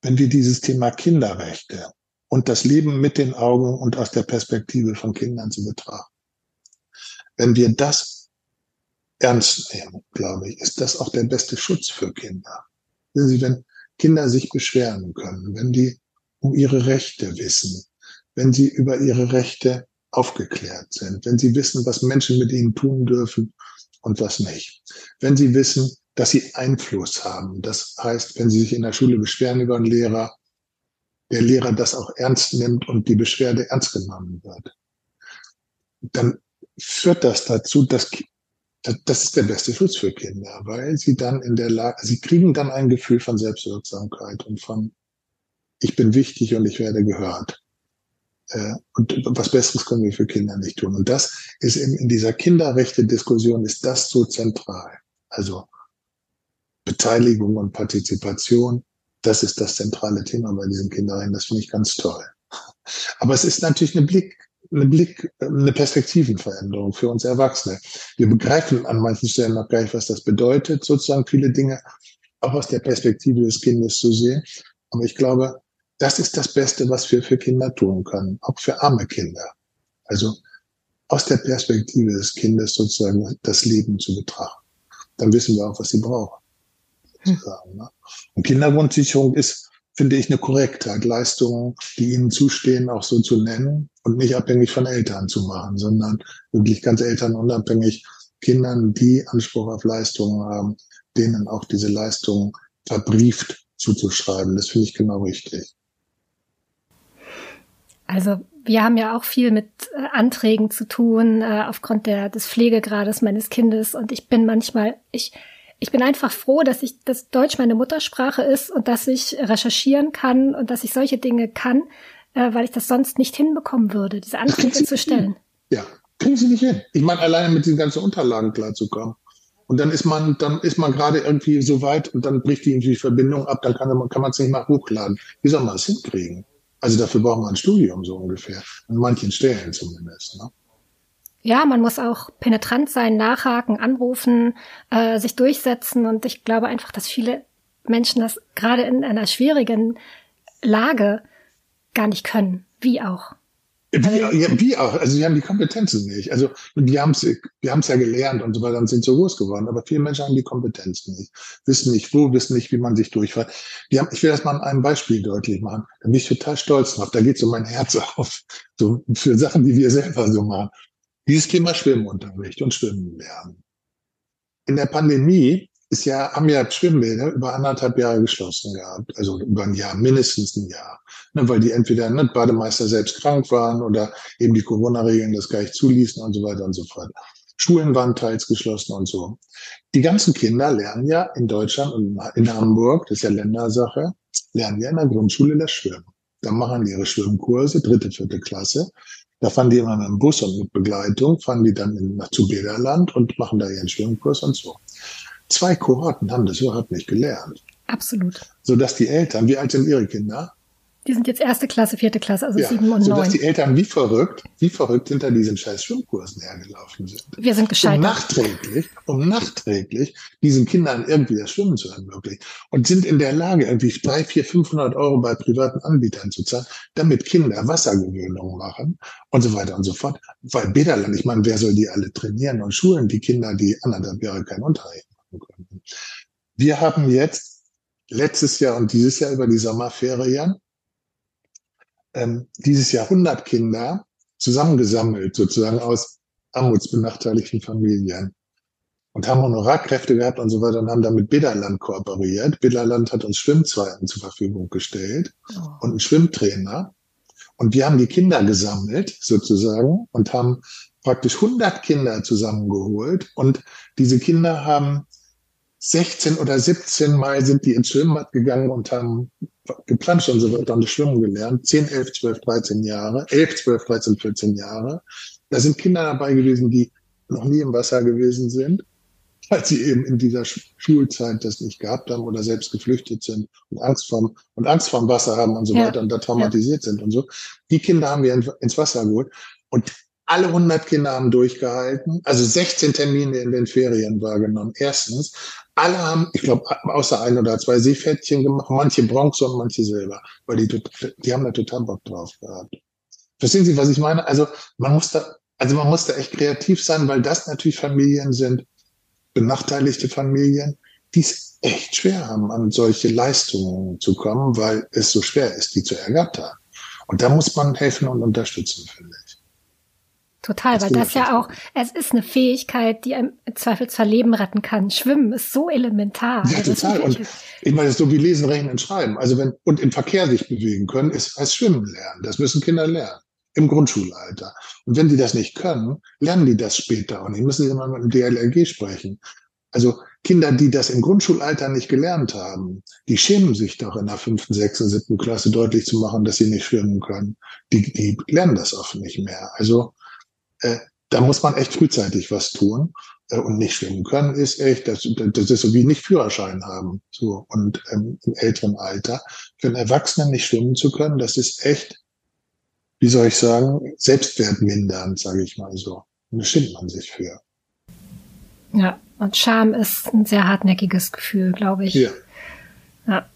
wenn wir dieses Thema Kinderrechte und das Leben mit den Augen und aus der Perspektive von Kindern zu betrachten, wenn wir das ernst nehmen, glaube ich, ist das auch der beste Schutz für Kinder. Wenn Kinder sich beschweren können, wenn die um ihre Rechte wissen, wenn sie über ihre Rechte aufgeklärt sind, wenn sie wissen, was Menschen mit ihnen tun dürfen und was nicht, wenn sie wissen, dass sie Einfluss haben. Das heißt, wenn sie sich in der Schule beschweren über einen Lehrer, der Lehrer das auch ernst nimmt und die Beschwerde ernst genommen wird, dann führt das dazu, dass das ist der beste Schutz für Kinder, weil sie dann in der Lage, sie kriegen dann ein Gefühl von Selbstwirksamkeit und von ich bin wichtig und ich werde gehört. Äh, und was Besseres können wir für Kinder nicht tun. Und das ist eben in dieser Kinderrechte-Diskussion ist das so zentral. Also Beteiligung und Partizipation, das ist das zentrale Thema bei diesen Kinderrechten. Das finde ich ganz toll. Aber es ist natürlich eine Blick, eine Blick, eine Perspektivenveränderung für uns Erwachsene. Wir begreifen an manchen Stellen noch gar nicht, was das bedeutet, sozusagen viele Dinge auch aus der Perspektive des Kindes zu sehen. Aber ich glaube, das ist das Beste, was wir für Kinder tun können, auch für arme Kinder. Also aus der Perspektive des Kindes sozusagen das Leben zu betrachten. Dann wissen wir auch, was sie brauchen. Hm. Ne? Und Kindergrundsicherung ist, finde ich, eine Korrektheit, Leistungen, die ihnen zustehen, auch so zu nennen und nicht abhängig von Eltern zu machen, sondern wirklich ganz elternunabhängig Kindern, die Anspruch auf Leistungen haben, denen auch diese Leistungen verbrieft zuzuschreiben. Das finde ich genau richtig. Also wir haben ja auch viel mit äh, Anträgen zu tun äh, aufgrund der, des Pflegegrades meines Kindes und ich bin manchmal, ich, ich bin einfach froh, dass ich, dass Deutsch meine Muttersprache ist und dass ich recherchieren kann und dass ich solche Dinge kann, äh, weil ich das sonst nicht hinbekommen würde, diese Anträge zu stellen. Ja, kriegen Sie nicht hin. Ich meine, alleine mit diesen ganzen Unterlagen klarzukommen. Und dann ist man, dann ist man gerade irgendwie so weit und dann bricht die, die Verbindung ab, dann kann man, kann man es nicht mal hochladen. Wie soll man es hinkriegen? Also dafür braucht man ein Studium so ungefähr. An manchen Stellen zumindest. Ne? Ja, man muss auch penetrant sein, nachhaken, anrufen, äh, sich durchsetzen. Und ich glaube einfach, dass viele Menschen das gerade in einer schwierigen Lage gar nicht können. Wie auch. Wie, ja, wie auch, also sie haben die Kompetenzen nicht. Also wir haben es wir haben's ja gelernt und so weiter und sind so groß geworden, aber viele Menschen haben die Kompetenzen nicht, wissen nicht wo, wissen nicht, wie man sich durchfährt. Die haben, ich will das mal an einem Beispiel deutlich machen, da bin ich total stolz drauf, da geht so mein Herz auf, so für Sachen, die wir selber so machen. Dieses Thema Schwimmunterricht und Schwimmen lernen. In der Pandemie ist ja, haben ja Schwimmbäder über anderthalb Jahre geschlossen gehabt, also über ein Jahr, mindestens ein Jahr, ne, weil die entweder ne, Bademeister selbst krank waren oder eben die Corona-Regeln das gar nicht zuließen und so weiter und so fort. Schulen waren teils geschlossen und so. Die ganzen Kinder lernen ja in Deutschland und in Hamburg, das ist ja Ländersache, lernen ja in der Grundschule das Schwimmen. Da machen die ihre Schwimmkurse, dritte, vierte Klasse. Da fahren die immer mit dem Bus und mit Begleitung, fahren die dann in, nach zu Bederland und machen da ihren Schwimmkurs und so. Zwei Kohorten haben das überhaupt nicht gelernt. Absolut. Sodass die Eltern, wie alt sind ihre Kinder? Die sind jetzt erste Klasse, vierte Klasse, also ja, sieben und sodass neun. die Eltern wie verrückt, wie verrückt hinter diesen scheiß Schwimmkursen hergelaufen sind. Wir sind gescheitert. Um nachträglich, um nachträglich diesen Kindern irgendwie das Schwimmen zu ermöglichen. Und sind in der Lage, irgendwie drei, vier, 500 Euro bei privaten Anbietern zu zahlen, damit Kinder Wassergewöhnungen machen und so weiter und so fort. Weil Bäderland, ich meine, wer soll die alle trainieren und schulen, die Kinder, die anderthalb Jahre keinen Unterricht können. Wir haben jetzt letztes Jahr und dieses Jahr über die Sommerferien ähm, dieses Jahr 100 Kinder zusammengesammelt, sozusagen aus armutsbenachteiligten Familien und haben Honorarkräfte gehabt und so weiter und haben dann mit kooperiert. Bidderland hat uns Schwimmzweiten zur Verfügung gestellt oh. und einen Schwimmtrainer. Und wir haben die Kinder gesammelt, sozusagen, und haben praktisch 100 Kinder zusammengeholt. Und diese Kinder haben 16 oder 17 Mal sind die ins Schwimmbad gegangen und haben geplanscht und so weiter und schwimmen gelernt. 10, 11, 12, 13 Jahre, 11, 12, 13, 14 Jahre. Da sind Kinder dabei gewesen, die noch nie im Wasser gewesen sind, weil sie eben in dieser Schulzeit das nicht gehabt haben oder selbst geflüchtet sind und Angst vorm, und Angst vorm Wasser haben und so ja. weiter und da traumatisiert ja. sind und so. Die Kinder haben wir ins Wasser geholt. Und alle 100 Kinder haben durchgehalten, also 16 Termine in den Ferien wahrgenommen. Erstens, alle haben, ich glaube, außer ein oder zwei Seepferdchen gemacht, manche Bronze und manche Silber, weil die, die haben da total Bock drauf gehabt. Verstehen Sie, was ich meine? Also man muss da, also man muss da echt kreativ sein, weil das natürlich Familien sind, benachteiligte Familien, die es echt schwer haben, an solche Leistungen zu kommen, weil es so schwer ist, die zu ergattern. Und da muss man helfen und unterstützen, finde ich. Total, weil das ja auch, es ist eine Fähigkeit, die im Zweifelsfall Leben retten kann. Schwimmen ist so elementar. Ja, also total. Und ich meine, so wie Lesen, Rechnen, Schreiben. Also wenn, und im Verkehr sich bewegen können, ist heißt Schwimmen lernen. Das müssen Kinder lernen. Im Grundschulalter. Und wenn die das nicht können, lernen die das später und die müssen sie immer mit dem DLRG sprechen. Also Kinder, die das im Grundschulalter nicht gelernt haben, die schämen sich doch in der fünften, sechsten, siebten Klasse deutlich zu machen, dass sie nicht schwimmen können. Die, die lernen das oft nicht mehr. Also äh, da muss man echt frühzeitig was tun. Äh, und nicht schwimmen können ist echt, das, das ist so wie nicht Führerschein haben. So. Und ähm, im älteren Alter, für einen Erwachsenen nicht schwimmen zu können, das ist echt, wie soll ich sagen, selbstwertmindernd, sage ich mal so. Und da schämt man sich für. Ja, und Scham ist ein sehr hartnäckiges Gefühl, glaube ich. Ja. Ja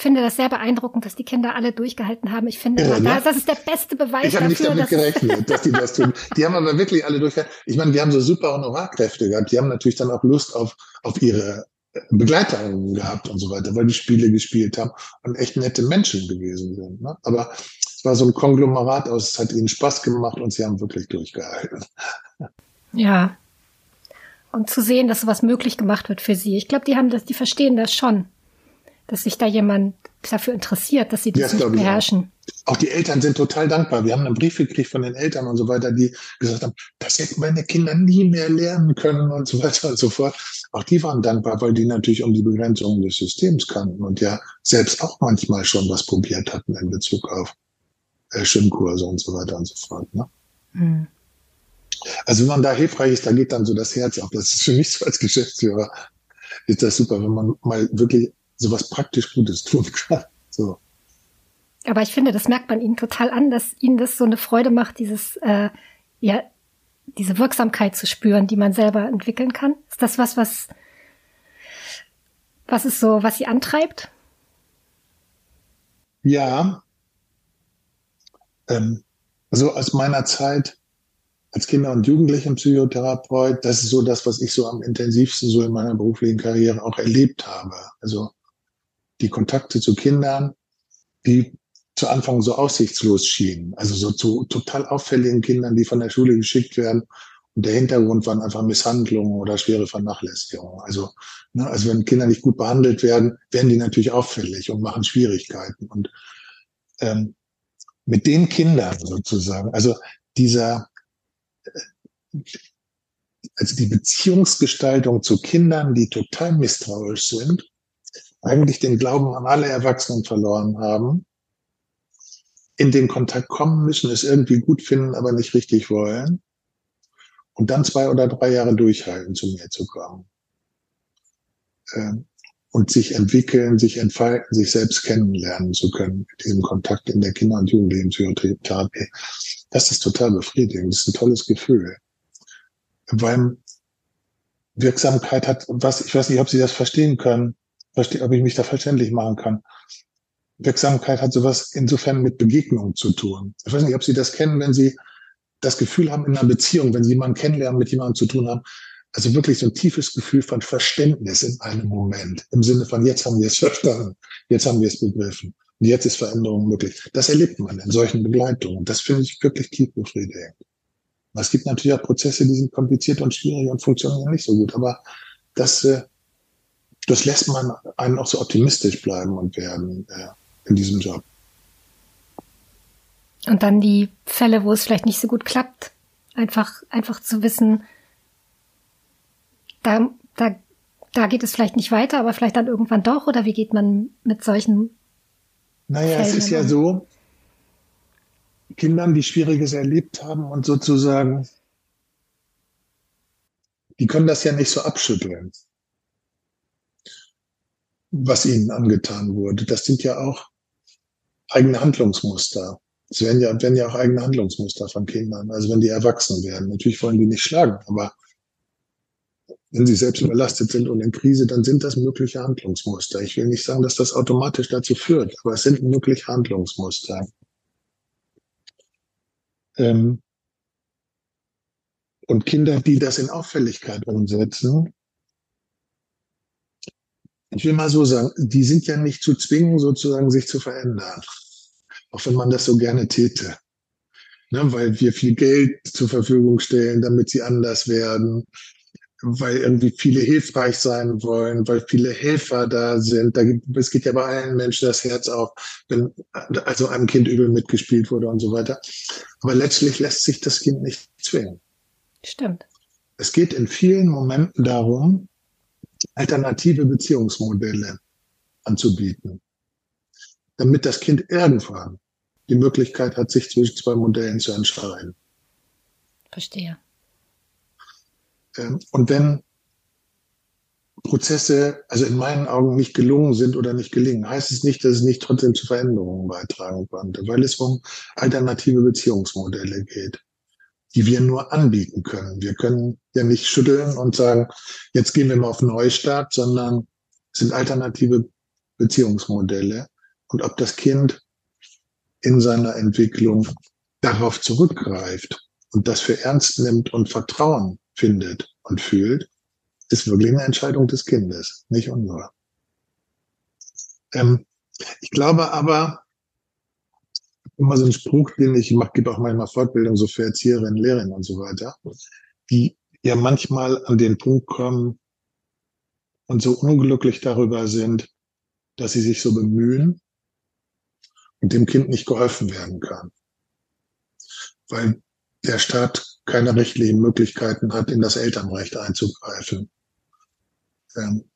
finde das sehr beeindruckend, dass die Kinder alle durchgehalten haben. Ich finde, ja, ne? das ist der beste Beweis ich dafür. Ich habe nicht damit gerechnet, dass die das tun. Die haben aber wirklich alle durchgehalten. Ich meine, die haben so super Honorarkräfte gehabt. Die haben natürlich dann auch Lust auf, auf ihre Begleiterinnen gehabt und so weiter, weil die Spiele gespielt haben und echt nette Menschen gewesen sind. Ne? Aber es war so ein Konglomerat aus, es hat ihnen Spaß gemacht und sie haben wirklich durchgehalten. Ja. Und zu sehen, dass sowas möglich gemacht wird für sie. Ich glaube, die haben das, die verstehen das schon dass sich da jemand dafür interessiert, dass sie das ja, nicht beherrschen. Auch. auch die Eltern sind total dankbar. Wir haben einen Brief gekriegt von den Eltern und so weiter, die gesagt haben, das hätten meine Kinder nie mehr lernen können und so weiter und so fort. Auch die waren dankbar, weil die natürlich um die Begrenzungen des Systems kannten und ja selbst auch manchmal schon was probiert hatten in Bezug auf äh, Schwimmkurse und so weiter und so fort. Ne? Hm. Also wenn man da hilfreich ist, da geht dann so das Herz auf. Das ist für mich so als Geschäftsführer ist das super, wenn man mal wirklich sowas praktisch Gutes tun kann. So. Aber ich finde, das merkt man ihnen total an, dass ihnen das so eine Freude macht, dieses, äh, ja, diese Wirksamkeit zu spüren, die man selber entwickeln kann. Ist das was, was, was ist so, was sie antreibt? Ja. Ähm, Also aus meiner Zeit als Kinder- und Jugendlichenpsychotherapeut, das ist so das, was ich so am intensivsten so in meiner beruflichen Karriere auch erlebt habe. Also die Kontakte zu Kindern, die zu Anfang so aussichtslos schienen. Also so zu total auffälligen Kindern, die von der Schule geschickt werden. Und der Hintergrund waren einfach Misshandlungen oder schwere Vernachlässigungen. Also, ne, also wenn Kinder nicht gut behandelt werden, werden die natürlich auffällig und machen Schwierigkeiten. Und ähm, mit den Kindern sozusagen, also dieser, äh, also die Beziehungsgestaltung zu Kindern, die total misstrauisch sind, eigentlich den Glauben an alle Erwachsenen verloren haben, in den Kontakt kommen müssen, es irgendwie gut finden, aber nicht richtig wollen. Und dann zwei oder drei Jahre durchhalten, zu mir zu kommen. Ähm, und sich entwickeln, sich entfalten, sich selbst kennenlernen zu können mit diesem Kontakt in der Kinder- und Jugendlichenpsychotherapie. Das ist total befriedigend. Das ist ein tolles Gefühl. Weil Wirksamkeit hat, was, ich weiß nicht, ob Sie das verstehen können, ob ich mich da verständlich machen kann. Wirksamkeit hat sowas insofern mit Begegnung zu tun. Ich weiß nicht, ob Sie das kennen, wenn Sie das Gefühl haben in einer Beziehung, wenn Sie jemanden kennenlernen, mit jemandem zu tun haben, also wirklich so ein tiefes Gefühl von Verständnis in einem Moment. Im Sinne von, jetzt haben wir es verstanden, jetzt haben wir es begriffen. Und jetzt ist Veränderung möglich. Das erlebt man in solchen Begleitungen. Das finde ich wirklich tief befriedigend. Es gibt natürlich auch Prozesse, die sind kompliziert und schwierig und funktionieren nicht so gut. Aber das, äh, das lässt man einen auch so optimistisch bleiben und werden äh, in diesem Job. Und dann die Fälle, wo es vielleicht nicht so gut klappt, einfach, einfach zu wissen, da, da, da geht es vielleicht nicht weiter, aber vielleicht dann irgendwann doch, oder wie geht man mit solchen Naja, Fällen es ist ja so, Kindern, die Schwieriges erlebt haben und sozusagen, die können das ja nicht so abschütteln, was ihnen angetan wurde. Das sind ja auch eigene Handlungsmuster. Es werden ja, werden ja auch eigene Handlungsmuster von Kindern. Also wenn die erwachsen werden. Natürlich wollen die nicht schlagen, aber wenn sie selbst überlastet sind und in Krise, dann sind das mögliche Handlungsmuster. Ich will nicht sagen, dass das automatisch dazu führt, aber es sind mögliche Handlungsmuster. Ähm und Kinder, die das in Auffälligkeit umsetzen, ich will mal so sagen, die sind ja nicht zu zwingen, sozusagen sich zu verändern. Auch wenn man das so gerne täte. Ne, weil wir viel Geld zur Verfügung stellen, damit sie anders werden, weil irgendwie viele hilfreich sein wollen, weil viele Helfer da sind. Da gibt, es geht ja bei allen Menschen das Herz auf, wenn also einem Kind übel mitgespielt wurde und so weiter. Aber letztlich lässt sich das Kind nicht zwingen. Stimmt. Es geht in vielen Momenten darum, alternative Beziehungsmodelle anzubieten, damit das Kind irgendwann die Möglichkeit hat, sich zwischen zwei Modellen zu entscheiden. Verstehe. Ähm, und wenn Prozesse, also in meinen Augen nicht gelungen sind oder nicht gelingen, heißt es nicht, dass es nicht trotzdem zu Veränderungen beitragen konnte, weil es um alternative Beziehungsmodelle geht, die wir nur anbieten können. Wir können ja nicht schütteln und sagen, jetzt gehen wir mal auf Neustart, sondern es sind alternative Beziehungsmodelle. Und ob das Kind in seiner Entwicklung darauf zurückgreift und das für ernst nimmt und Vertrauen findet und fühlt, ist wirklich eine Entscheidung des Kindes, nicht unsere. Ähm, ich glaube aber, immer so ein Spruch, den ich mache, gibt auch manchmal Fortbildung so für Erzieherinnen, Lehrerinnen und so weiter, die ja manchmal an den Punkt kommen und so unglücklich darüber sind, dass sie sich so bemühen und dem Kind nicht geholfen werden kann. Weil der Staat keine rechtlichen Möglichkeiten hat, in das Elternrecht einzugreifen. Ähm,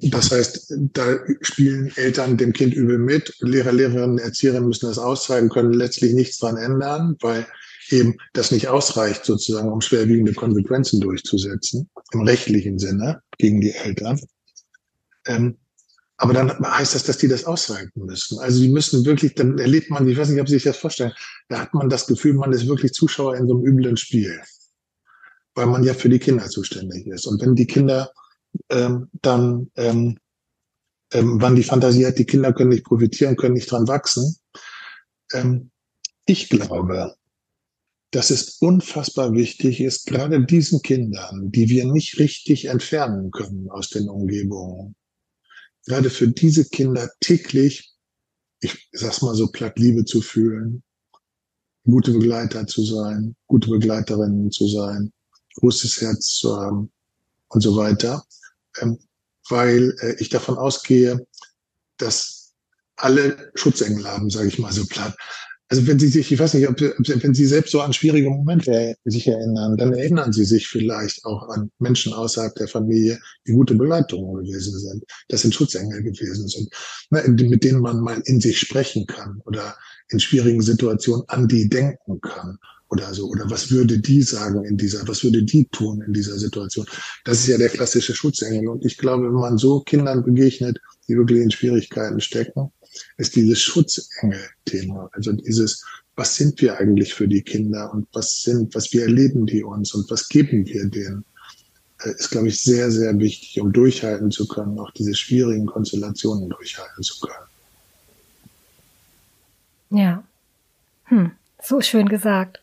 das heißt, da spielen Eltern dem Kind übel mit. Lehrer, Lehrerinnen, Erzieherinnen müssen das auszeigen, können letztlich nichts dran ändern, weil eben das nicht ausreicht, sozusagen, um schwerwiegende Konsequenzen durchzusetzen, im rechtlichen Sinne gegen die Eltern. Ähm, aber dann heißt das, dass die das aushalten müssen. Also die müssen wirklich, dann erlebt man, ich weiß nicht, ob Sie sich das vorstellen, da hat man das Gefühl, man ist wirklich Zuschauer in so einem üblen Spiel. Weil man ja für die Kinder zuständig ist. Und wenn die Kinder ähm, dann, ähm, ähm, wann die Fantasie hat, die Kinder können nicht profitieren, können nicht dran wachsen. Ähm, ich glaube, dass es unfassbar wichtig ist, gerade diesen Kindern, die wir nicht richtig entfernen können aus den Umgebungen, gerade für diese Kinder täglich, ich sag's mal so platt, Liebe zu fühlen, gute Begleiter zu sein, gute Begleiterinnen zu sein, großes Herz zu haben und so weiter, weil äh, ich davon ausgehe, dass alle Schutzengel haben, sage ich mal so platt. Also wenn Sie sich, ich weiß nicht, ob, wenn Sie selbst so an schwierige Momente sich erinnern, dann erinnern Sie sich vielleicht auch an Menschen außerhalb der Familie, die gute Begleitungen gewesen sind, das sind Schutzengel gewesen sind, ne, mit denen man mal in sich sprechen kann oder in schwierigen Situationen an die denken kann oder so. Oder was würde die sagen in dieser, was würde die tun in dieser Situation? Das ist ja der klassische Schutzengel. Und ich glaube, wenn man so Kindern begegnet, die wirklich in Schwierigkeiten stecken, ist dieses Schutzengel-Thema. Also dieses, was sind wir eigentlich für die Kinder und was sind, was wir erleben die uns und was geben wir denen, äh, ist, glaube ich, sehr, sehr wichtig, um durchhalten zu können, auch diese schwierigen Konstellationen durchhalten zu können. Ja. Hm, so schön gesagt.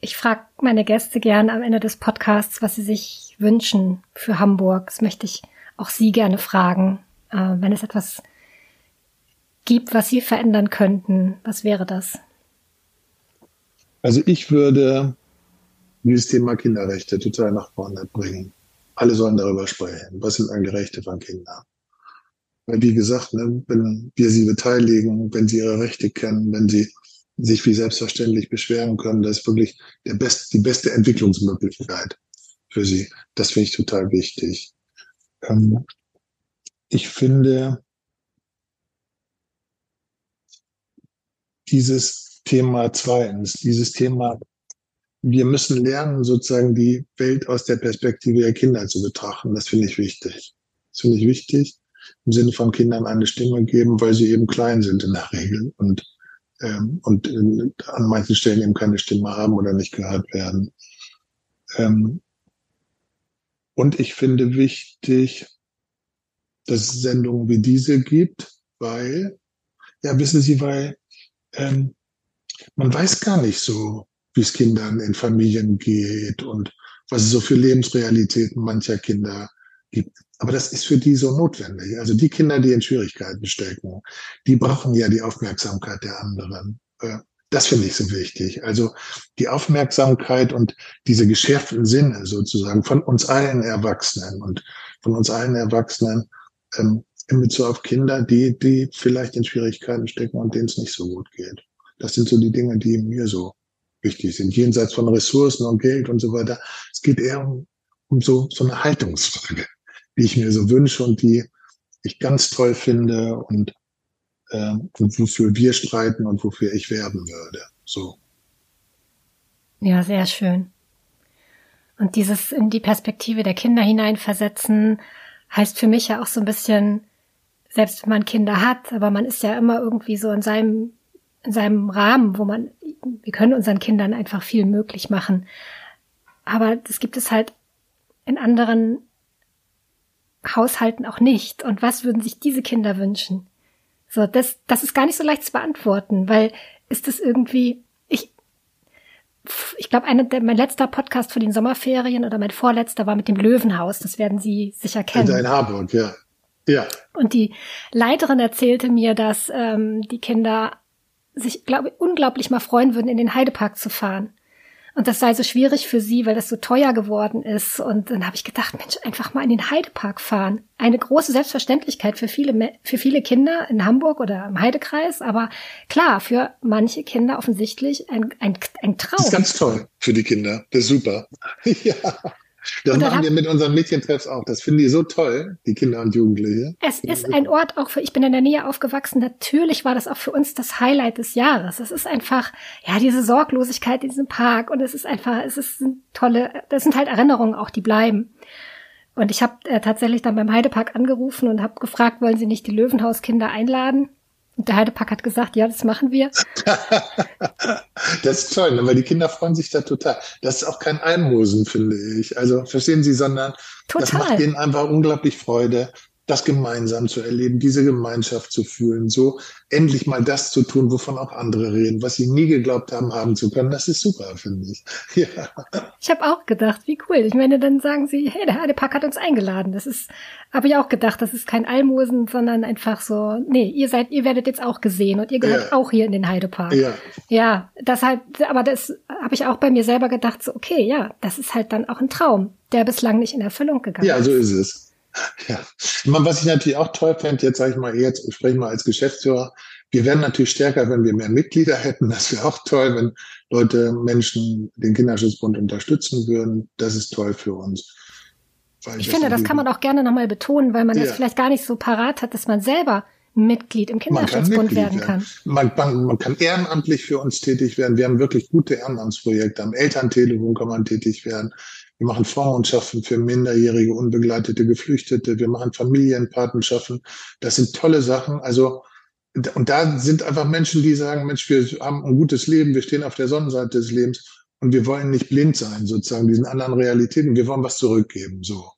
Ich frage meine Gäste gern am Ende des Podcasts, was sie sich wünschen für Hamburg. Das möchte ich auch Sie gerne fragen. Äh, wenn es etwas gibt, was Sie verändern könnten, was wäre das? Also ich würde dieses Thema Kinderrechte total nach vorne bringen. Alle sollen darüber sprechen. Was sind eigentlich Rechte von Kindern? Weil wie gesagt, ne, wenn wir sie beteiligen, wenn sie ihre Rechte kennen, wenn sie sich wie selbstverständlich beschweren können, das ist wirklich der best, die beste Entwicklungsmöglichkeit für sie. Das finde ich total wichtig. Ähm, ich finde dieses Thema zweitens, dieses Thema, wir müssen lernen, sozusagen die Welt aus der Perspektive der Kinder zu betrachten. Das finde ich wichtig. Das finde ich wichtig im Sinne von Kindern eine Stimme geben, weil sie eben klein sind in der Regel und, ähm, und in, an manchen Stellen eben keine Stimme haben oder nicht gehört werden. Ähm, und ich finde wichtig, dass es Sendungen wie diese gibt, weil, ja, wissen Sie, weil ähm, man weiß gar nicht so, wie es Kindern in Familien geht und was es so für Lebensrealitäten mancher Kinder gibt. Aber das ist für die so notwendig. Also die Kinder, die in Schwierigkeiten stecken, die brauchen ja die Aufmerksamkeit der anderen. Äh, das finde ich so wichtig. Also die Aufmerksamkeit und diese geschärften Sinne sozusagen von uns allen Erwachsenen und von uns allen Erwachsenen ähm, in Bezug auf Kinder, die, die vielleicht in Schwierigkeiten stecken und denen es nicht so gut geht. Das sind so die Dinge, die mir so wichtig sind, jenseits von Ressourcen und Geld und so weiter. Es geht eher um, um so, so eine Haltungsfrage, die ich mir so wünsche und die ich ganz toll finde und, äh, und wofür wir streiten und wofür ich werben würde. So. Ja, sehr schön. Und dieses in die Perspektive der Kinder hineinversetzen, heißt für mich ja auch so ein bisschen, selbst wenn man Kinder hat, aber man ist ja immer irgendwie so in seinem, in seinem Rahmen, wo man, wir können unseren Kindern einfach viel möglich machen. Aber das gibt es halt in anderen Haushalten auch nicht. Und was würden sich diese Kinder wünschen? So, das, das ist gar nicht so leicht zu beantworten, weil ist das irgendwie, ich, ich glaube, mein letzter Podcast für den Sommerferien oder mein vorletzter war mit dem Löwenhaus. Das werden Sie sicher kennen. In Harburg, ja. Ja. Und die Leiterin erzählte mir, dass ähm, die Kinder sich, glaube unglaublich mal freuen würden, in den Heidepark zu fahren. Und das sei so schwierig für sie, weil das so teuer geworden ist. Und dann habe ich gedacht, Mensch, einfach mal in den Heidepark fahren. Eine große Selbstverständlichkeit für viele, für viele Kinder in Hamburg oder im Heidekreis. Aber klar, für manche Kinder offensichtlich ein, ein, ein Traum. Das ist ganz toll für die Kinder. Das ist super. ja. Das machen wir mit unseren Mädchentreffs auch. Das finden die so toll, die Kinder und Jugendliche. Es ist ein Ort auch für, ich bin in der Nähe aufgewachsen. Natürlich war das auch für uns das Highlight des Jahres. Es ist einfach, ja, diese Sorglosigkeit in diesem Park und es ist einfach, es ist tolle, das sind halt Erinnerungen auch, die bleiben. Und ich habe äh, tatsächlich dann beim Heidepark angerufen und habe gefragt, wollen Sie nicht die Löwenhauskinder einladen? Und der Heidepark hat gesagt, ja, das machen wir. das ist toll, weil die Kinder freuen sich da total. Das ist auch kein Almosen, finde ich. Also verstehen Sie, sondern total. das macht ihnen einfach unglaublich Freude. Das gemeinsam zu erleben, diese Gemeinschaft zu fühlen, so endlich mal das zu tun, wovon auch andere reden, was sie nie geglaubt haben, haben zu können. Das ist super, finde ich. Ja. Ich habe auch gedacht, wie cool. Ich meine, dann sagen sie, hey, der Heidepark hat uns eingeladen. Das ist, habe ich auch gedacht, das ist kein Almosen, sondern einfach so, nee, ihr seid, ihr werdet jetzt auch gesehen und ihr gehört ja. auch hier in den Heidepark. Ja. Ja, deshalb, aber das habe ich auch bei mir selber gedacht, so, okay, ja, das ist halt dann auch ein Traum, der bislang nicht in Erfüllung gegangen ist. Ja, so ist es. Ja, was ich natürlich auch toll fände, jetzt sage ich mal, jetzt spreche ich mal als Geschäftsführer, wir wären natürlich stärker, wenn wir mehr Mitglieder hätten. Das wäre auch toll, wenn Leute, Menschen den Kinderschutzbund unterstützen würden. Das ist toll für uns. ich finde, das kann man auch gerne nochmal betonen, weil man ja. das vielleicht gar nicht so parat hat, dass man selber Mitglied im Kinderschutzbund werden kann. Man, man, man, kann ehrenamtlich für uns tätig werden. Wir haben wirklich gute Ehrenamtsprojekte. Am Elterntelefon kann man tätig werden. Wir machen Vormundschaften für minderjährige, unbegleitete Geflüchtete. Wir machen Familienpatenschaften. Das sind tolle Sachen. Also, und da sind einfach Menschen, die sagen, Mensch, wir haben ein gutes Leben, wir stehen auf der Sonnenseite des Lebens und wir wollen nicht blind sein, sozusagen, diesen anderen Realitäten. Wir wollen was zurückgeben, so.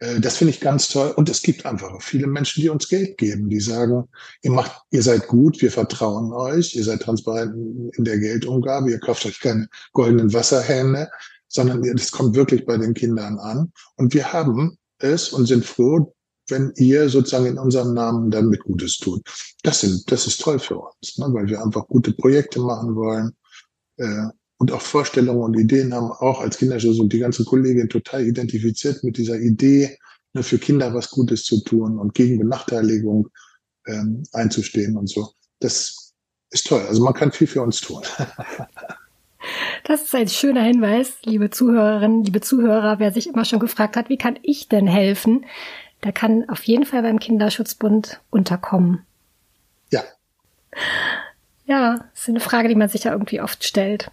Äh, das finde ich ganz toll. Und es gibt einfach viele Menschen, die uns Geld geben, die sagen, ihr macht, ihr seid gut, wir vertrauen euch, ihr seid transparent in der Geldumgabe, ihr kauft euch keine goldenen Wasserhähne, sondern es kommt wirklich bei den Kindern an. Und wir haben es und sind froh, wenn ihr sozusagen in unserem Namen damit Gutes tut. Das, sind, das ist toll für uns, ne, weil wir einfach gute Projekte machen wollen äh, und auch Vorstellungen und Ideen haben, auch als Kinderschutz und die ganzen Kolleginnen total identifiziert mit dieser Idee, ne, für Kinder was Gutes zu tun und gegen Benachteiligung ähm, einzustehen und so. Das ist toll. Also man kann viel für uns tun. Das ist ein schöner Hinweis, liebe Zuhörerinnen, liebe Zuhörer, wer sich immer schon gefragt hat, wie kann ich denn helfen? Der kann auf jeden Fall beim Kinderschutzbund unterkommen. Ja. Ja, das ist eine Frage, die man sich ja irgendwie oft stellt.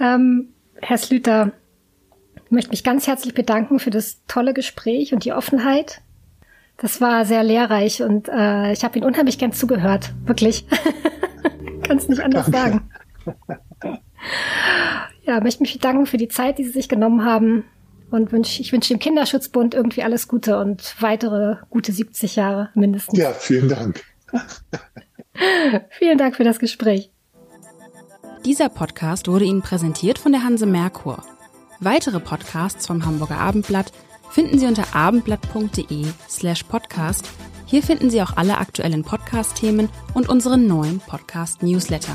Ähm, Herr Slüter, ich möchte mich ganz herzlich bedanken für das tolle Gespräch und die Offenheit. Das war sehr lehrreich und äh, ich habe Ihnen unheimlich gern zugehört. Wirklich. Kann es nicht anders Danke. sagen. Ja, möchte mich bedanken für die Zeit, die Sie sich genommen haben und wünsch, ich wünsche dem Kinderschutzbund irgendwie alles Gute und weitere gute 70 Jahre mindestens. Ja, vielen Dank. vielen Dank für das Gespräch. Dieser Podcast wurde Ihnen präsentiert von der Hanse Merkur. Weitere Podcasts vom Hamburger Abendblatt finden Sie unter abendblatt.de slash podcast. Hier finden Sie auch alle aktuellen Podcast-Themen und unseren neuen Podcast-Newsletter.